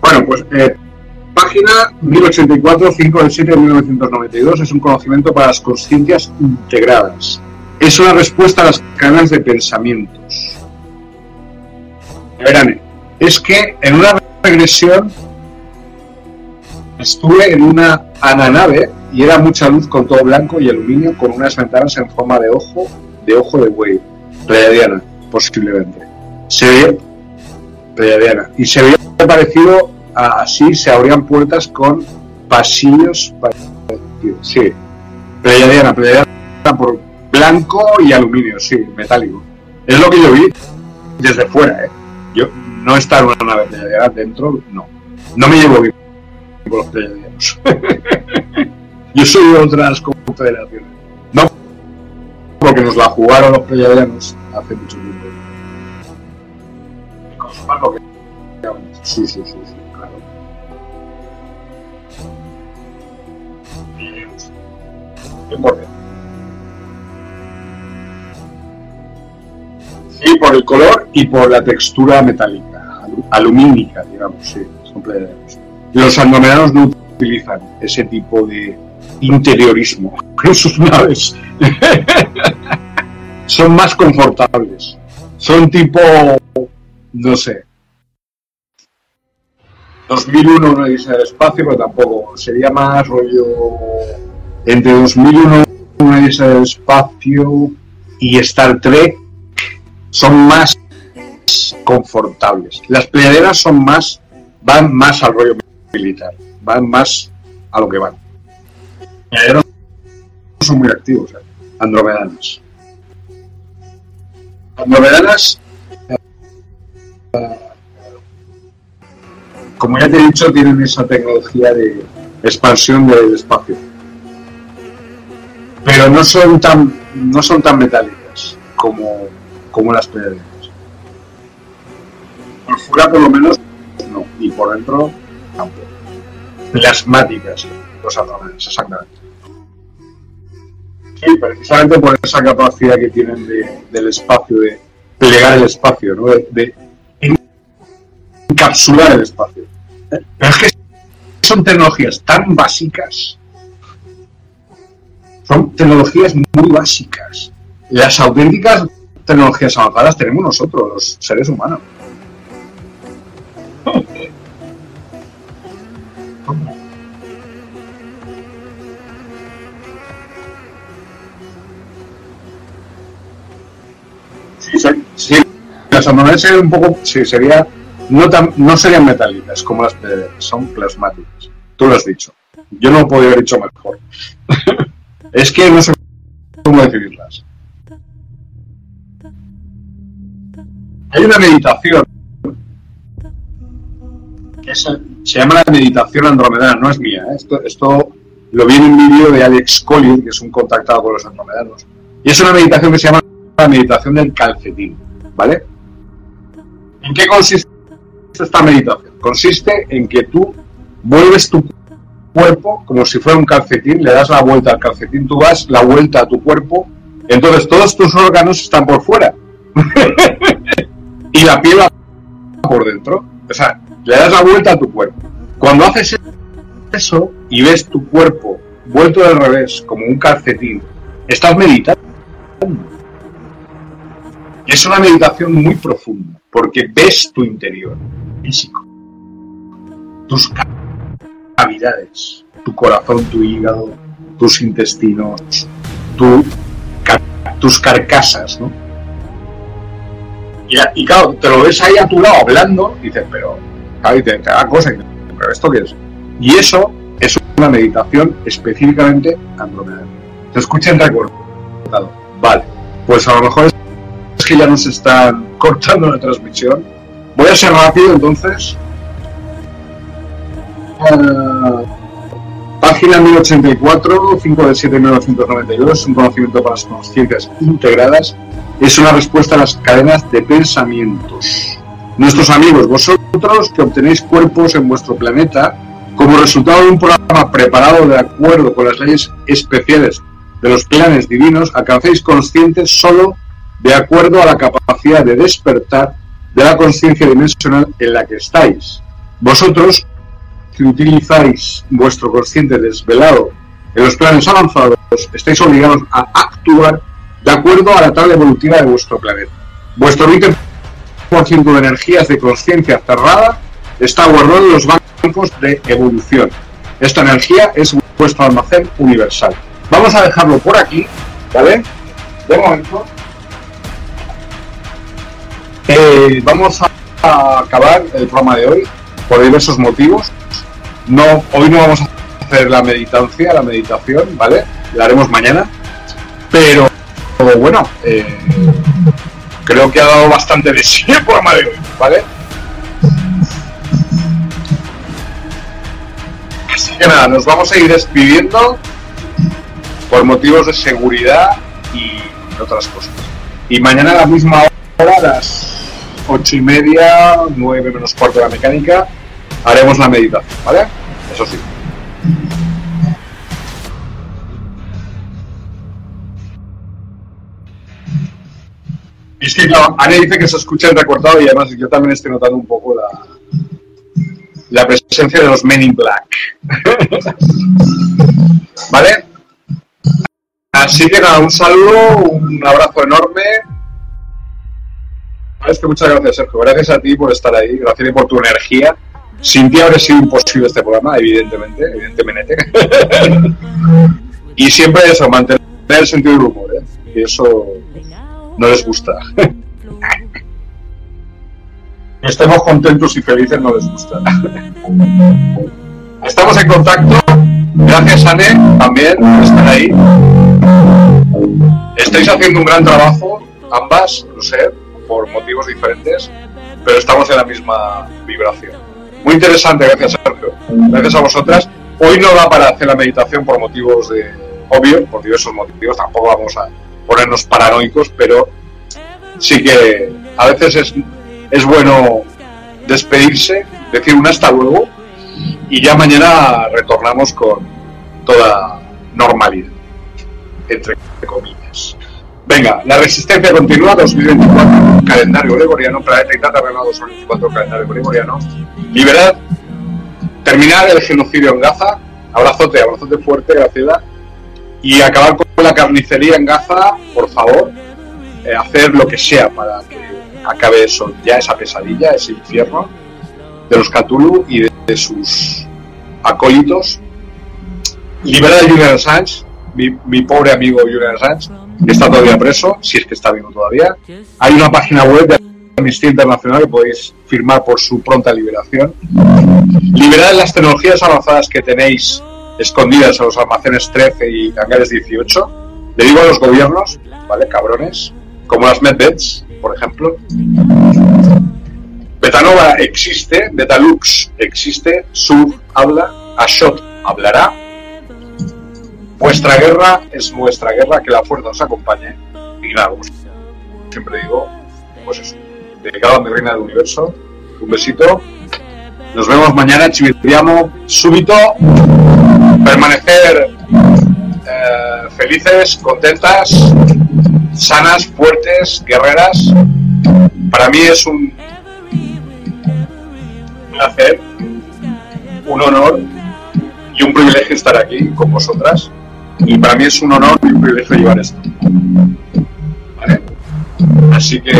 Bueno, pues eh, página 1084, 5 del 7 de 1992 es un conocimiento para las conciencias integradas. Es una respuesta a las cadenas de pensamientos. Verán, es que en una regresión estuve en una ananave y era mucha luz con todo blanco y aluminio con unas ventanas en forma de ojo, de ojo de buey, pleiadiana, posiblemente. Se veía pleiadiana y se veía parecido a así se abrían puertas con pasillos parecidos. Sí, pleiadiana, pleiadiana por blanco y aluminio, sí, metálico. Es lo que yo vi desde fuera, ¿eh? Yo no estaba en una nave pleiadiana dentro, no. No me llevo bien con los pleiadianos. Yo soy de otras confederaciones. No, porque nos la jugaron los pleiadianos hace mucho tiempo. Sí, sí, sí, sí, claro. Bien. Sí, por el color y por la textura metálica, alu- alumínica, digamos, sí, son. Los andromedanos no utilizan ese tipo de interiorismo en sus naves. son más confortables. Son tipo, no sé, 2001 una odisea del espacio, pero tampoco. Sería más rollo entre 2001 una del espacio y Star Trek son más confortables. Las pleiaderas son más, van más al rollo militar, van más a lo que van. Pleiaderos son muy activos, ¿eh? andromedanas. Andromedanas, eh, como ya te he dicho, tienen esa tecnología de expansión del espacio. Pero no son tan, no son tan metálicas como, como las pleiaderas. Por fuera, por lo menos, no. Y por dentro, tampoco. Plasmáticas, los andromedanos, exactamente. Sí, precisamente por esa capacidad que tienen de- del espacio, de plegar el espacio, ¿no? de, de encapsular el espacio. Pero es que son tecnologías tan básicas, son tecnologías muy básicas. Las auténticas tecnologías avanzadas tenemos nosotros, los seres humanos. Sí, sí, sí. Las andromedas serían un poco, sí, sería, no, tan, no serían metálicas como las pleiades, son plasmáticas. Tú lo has dicho. Yo no lo podría haber dicho mejor. es que no sé cómo definirlas. Hay una meditación que es- se llama la meditación andromedana, no es mía. ¿eh? Esto, esto lo vi en un vídeo de Alex Collier, que es un contactado con los andromedanos. Y es una meditación que se llama la meditación del calcetín. ¿Vale? ¿En qué consiste esta meditación? Consiste en que tú vuelves tu cuerpo como si fuera un calcetín, le das la vuelta al calcetín, tú das la vuelta a tu cuerpo, entonces todos tus órganos están por fuera y la piel va por dentro. O sea, le das la vuelta a tu cuerpo. Cuando haces eso y ves tu cuerpo vuelto al revés, como un calcetín, estás meditando. Es una meditación muy profunda, porque ves tu interior físico, tus ca- cavidades, tu corazón, tu hígado, tus intestinos, tus carcasas, ¿no? Y, claro, te lo ves ahí a tu lado hablando y dices, pero, claro, y te, te da cosa, y pero ¿esto qué es? Y eso es una meditación específicamente andromedana. Se escucha entrecortado. Vale. Pues a lo mejor es que ya nos están cortando la transmisión. Voy a ser rápido entonces. Ah, página 1084, 5 de 7 de 1992, un conocimiento para las conciencias integradas. Es una respuesta a las cadenas de pensamientos. Nuestros amigos, vosotros que obtenéis cuerpos en vuestro planeta, como resultado de un programa preparado de acuerdo con las leyes especiales de los planes divinos, alcancéis conscientes solo de acuerdo a la capacidad de despertar de la conciencia dimensional en la que estáis. Vosotros, que utilizáis vuestro consciente desvelado en los planes avanzados, estáis obligados a actuar de acuerdo a la tabla evolutiva de vuestro planeta. Vuestro 20% de energías de conciencia cerrada está guardado en los bancos de evolución. Esta energía es vuestro almacén universal. Vamos a dejarlo por aquí, ¿vale? De momento. Eh, vamos a acabar el programa de hoy por diversos motivos. No, hoy no vamos a hacer la meditancia, la meditación, ¿vale? La haremos mañana. Pero bueno, eh, creo que ha dado bastante de sí el programa de ¿vale? Así que nada, nos vamos a ir despidiendo por motivos de seguridad y otras cosas. Y mañana a la misma hora, las ocho y media, nueve menos cuarto de la mecánica, haremos la meditación, ¿vale? Eso sí. Y claro, Anne dice que se escucha recortado y además yo también estoy notando un poco la, la presencia de los Men in Black. ¿Vale? Así que nada, un saludo, un abrazo enorme. Es que muchas gracias, Sergio. Gracias a ti por estar ahí, gracias a ti por tu energía. Sin ti habría sido imposible este programa, evidentemente, evidentemente. y siempre eso, mantener el sentido del humor, ¿eh? Y eso no les gusta. Que estemos contentos y felices no les gusta. Estamos en contacto. Gracias, Anne, también por estar ahí. Estáis haciendo un gran trabajo, ambas, lo sé, por motivos diferentes, pero estamos en la misma vibración. Muy interesante, gracias, Sergio. Gracias a vosotras. Hoy no da para hacer la meditación por motivos de obvio, por diversos motivos, tampoco vamos a ponernos paranoicos, pero sí que a veces es, es bueno despedirse, decir un hasta luego y ya mañana retornamos con toda normalidad, entre comillas. Venga, la resistencia continúa 2024, calendario gregoriano, planeta y terreno 2024, calendario gregoriano, liberad, terminar el genocidio en Gaza, abrazote, abrazote fuerte, Graciela, y acabar con la carnicería en Gaza, por favor, eh, hacer lo que sea para que acabe eso, ya esa pesadilla, ese infierno de los Cthulhu y de, de sus acólitos. Liberar a Julian Assange, mi, mi pobre amigo Julian Assange, está todavía preso, si es que está vivo todavía. Hay una página web de Amnistía Internacional que podéis firmar por su pronta liberación. Liberar las tecnologías avanzadas que tenéis escondidas en los almacenes 13 y hangares 18. Le digo a los gobiernos, ¿vale? Cabrones, como las medbeds, por ejemplo. Betanova existe, Betalux existe, Sur habla, Ashot hablará. Vuestra guerra es vuestra guerra, que la fuerza os acompañe. Y nada, como siempre digo, pues eso, dedicado a mi reina del universo. Un besito. Nos vemos mañana, Chiviriamo, súbito. Permanecer eh, felices, contentas, sanas, fuertes, guerreras. Para mí es un placer, un honor y un privilegio estar aquí con vosotras. Y para mí es un honor y un privilegio llevar esto. Así que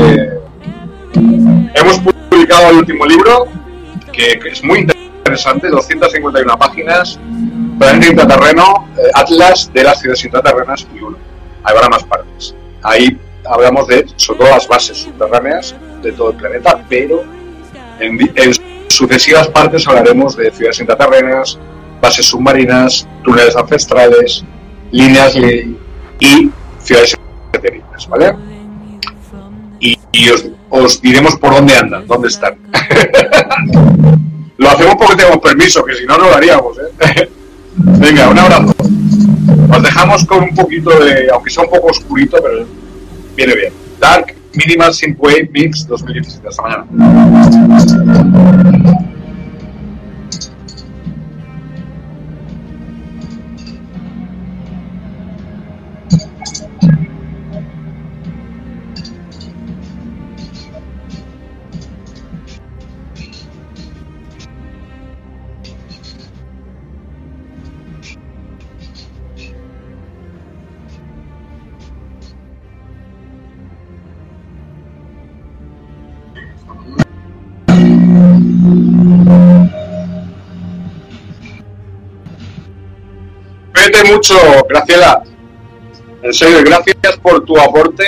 hemos publicado el último libro, que, es muy interesante, 251 páginas, Planeta Intraterreno, eh, Atlas de las ciudades intraterrenas y uno. Habrá más partes. Ahí hablamos de, sobre las bases subterráneas de todo el planeta, pero en, en sucesivas partes hablaremos de ciudades intraterrenas, bases submarinas, túneles ancestrales, líneas y ciudades ¿vale? Y, y os, os diremos por dónde andan, dónde están. lo hacemos porque tenemos permiso, que si no, no lo haríamos, ¿eh? Venga, un abrazo. Os dejamos con un poquito de, aunque sea un poco oscurito, pero viene bien. Dark Minimal Synthwave Mix 2017. Hasta mañana. Mucho, Graciela. En serio, gracias por tu aporte,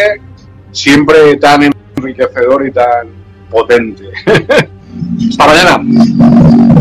siempre tan enriquecedor y tan potente. Hasta mañana.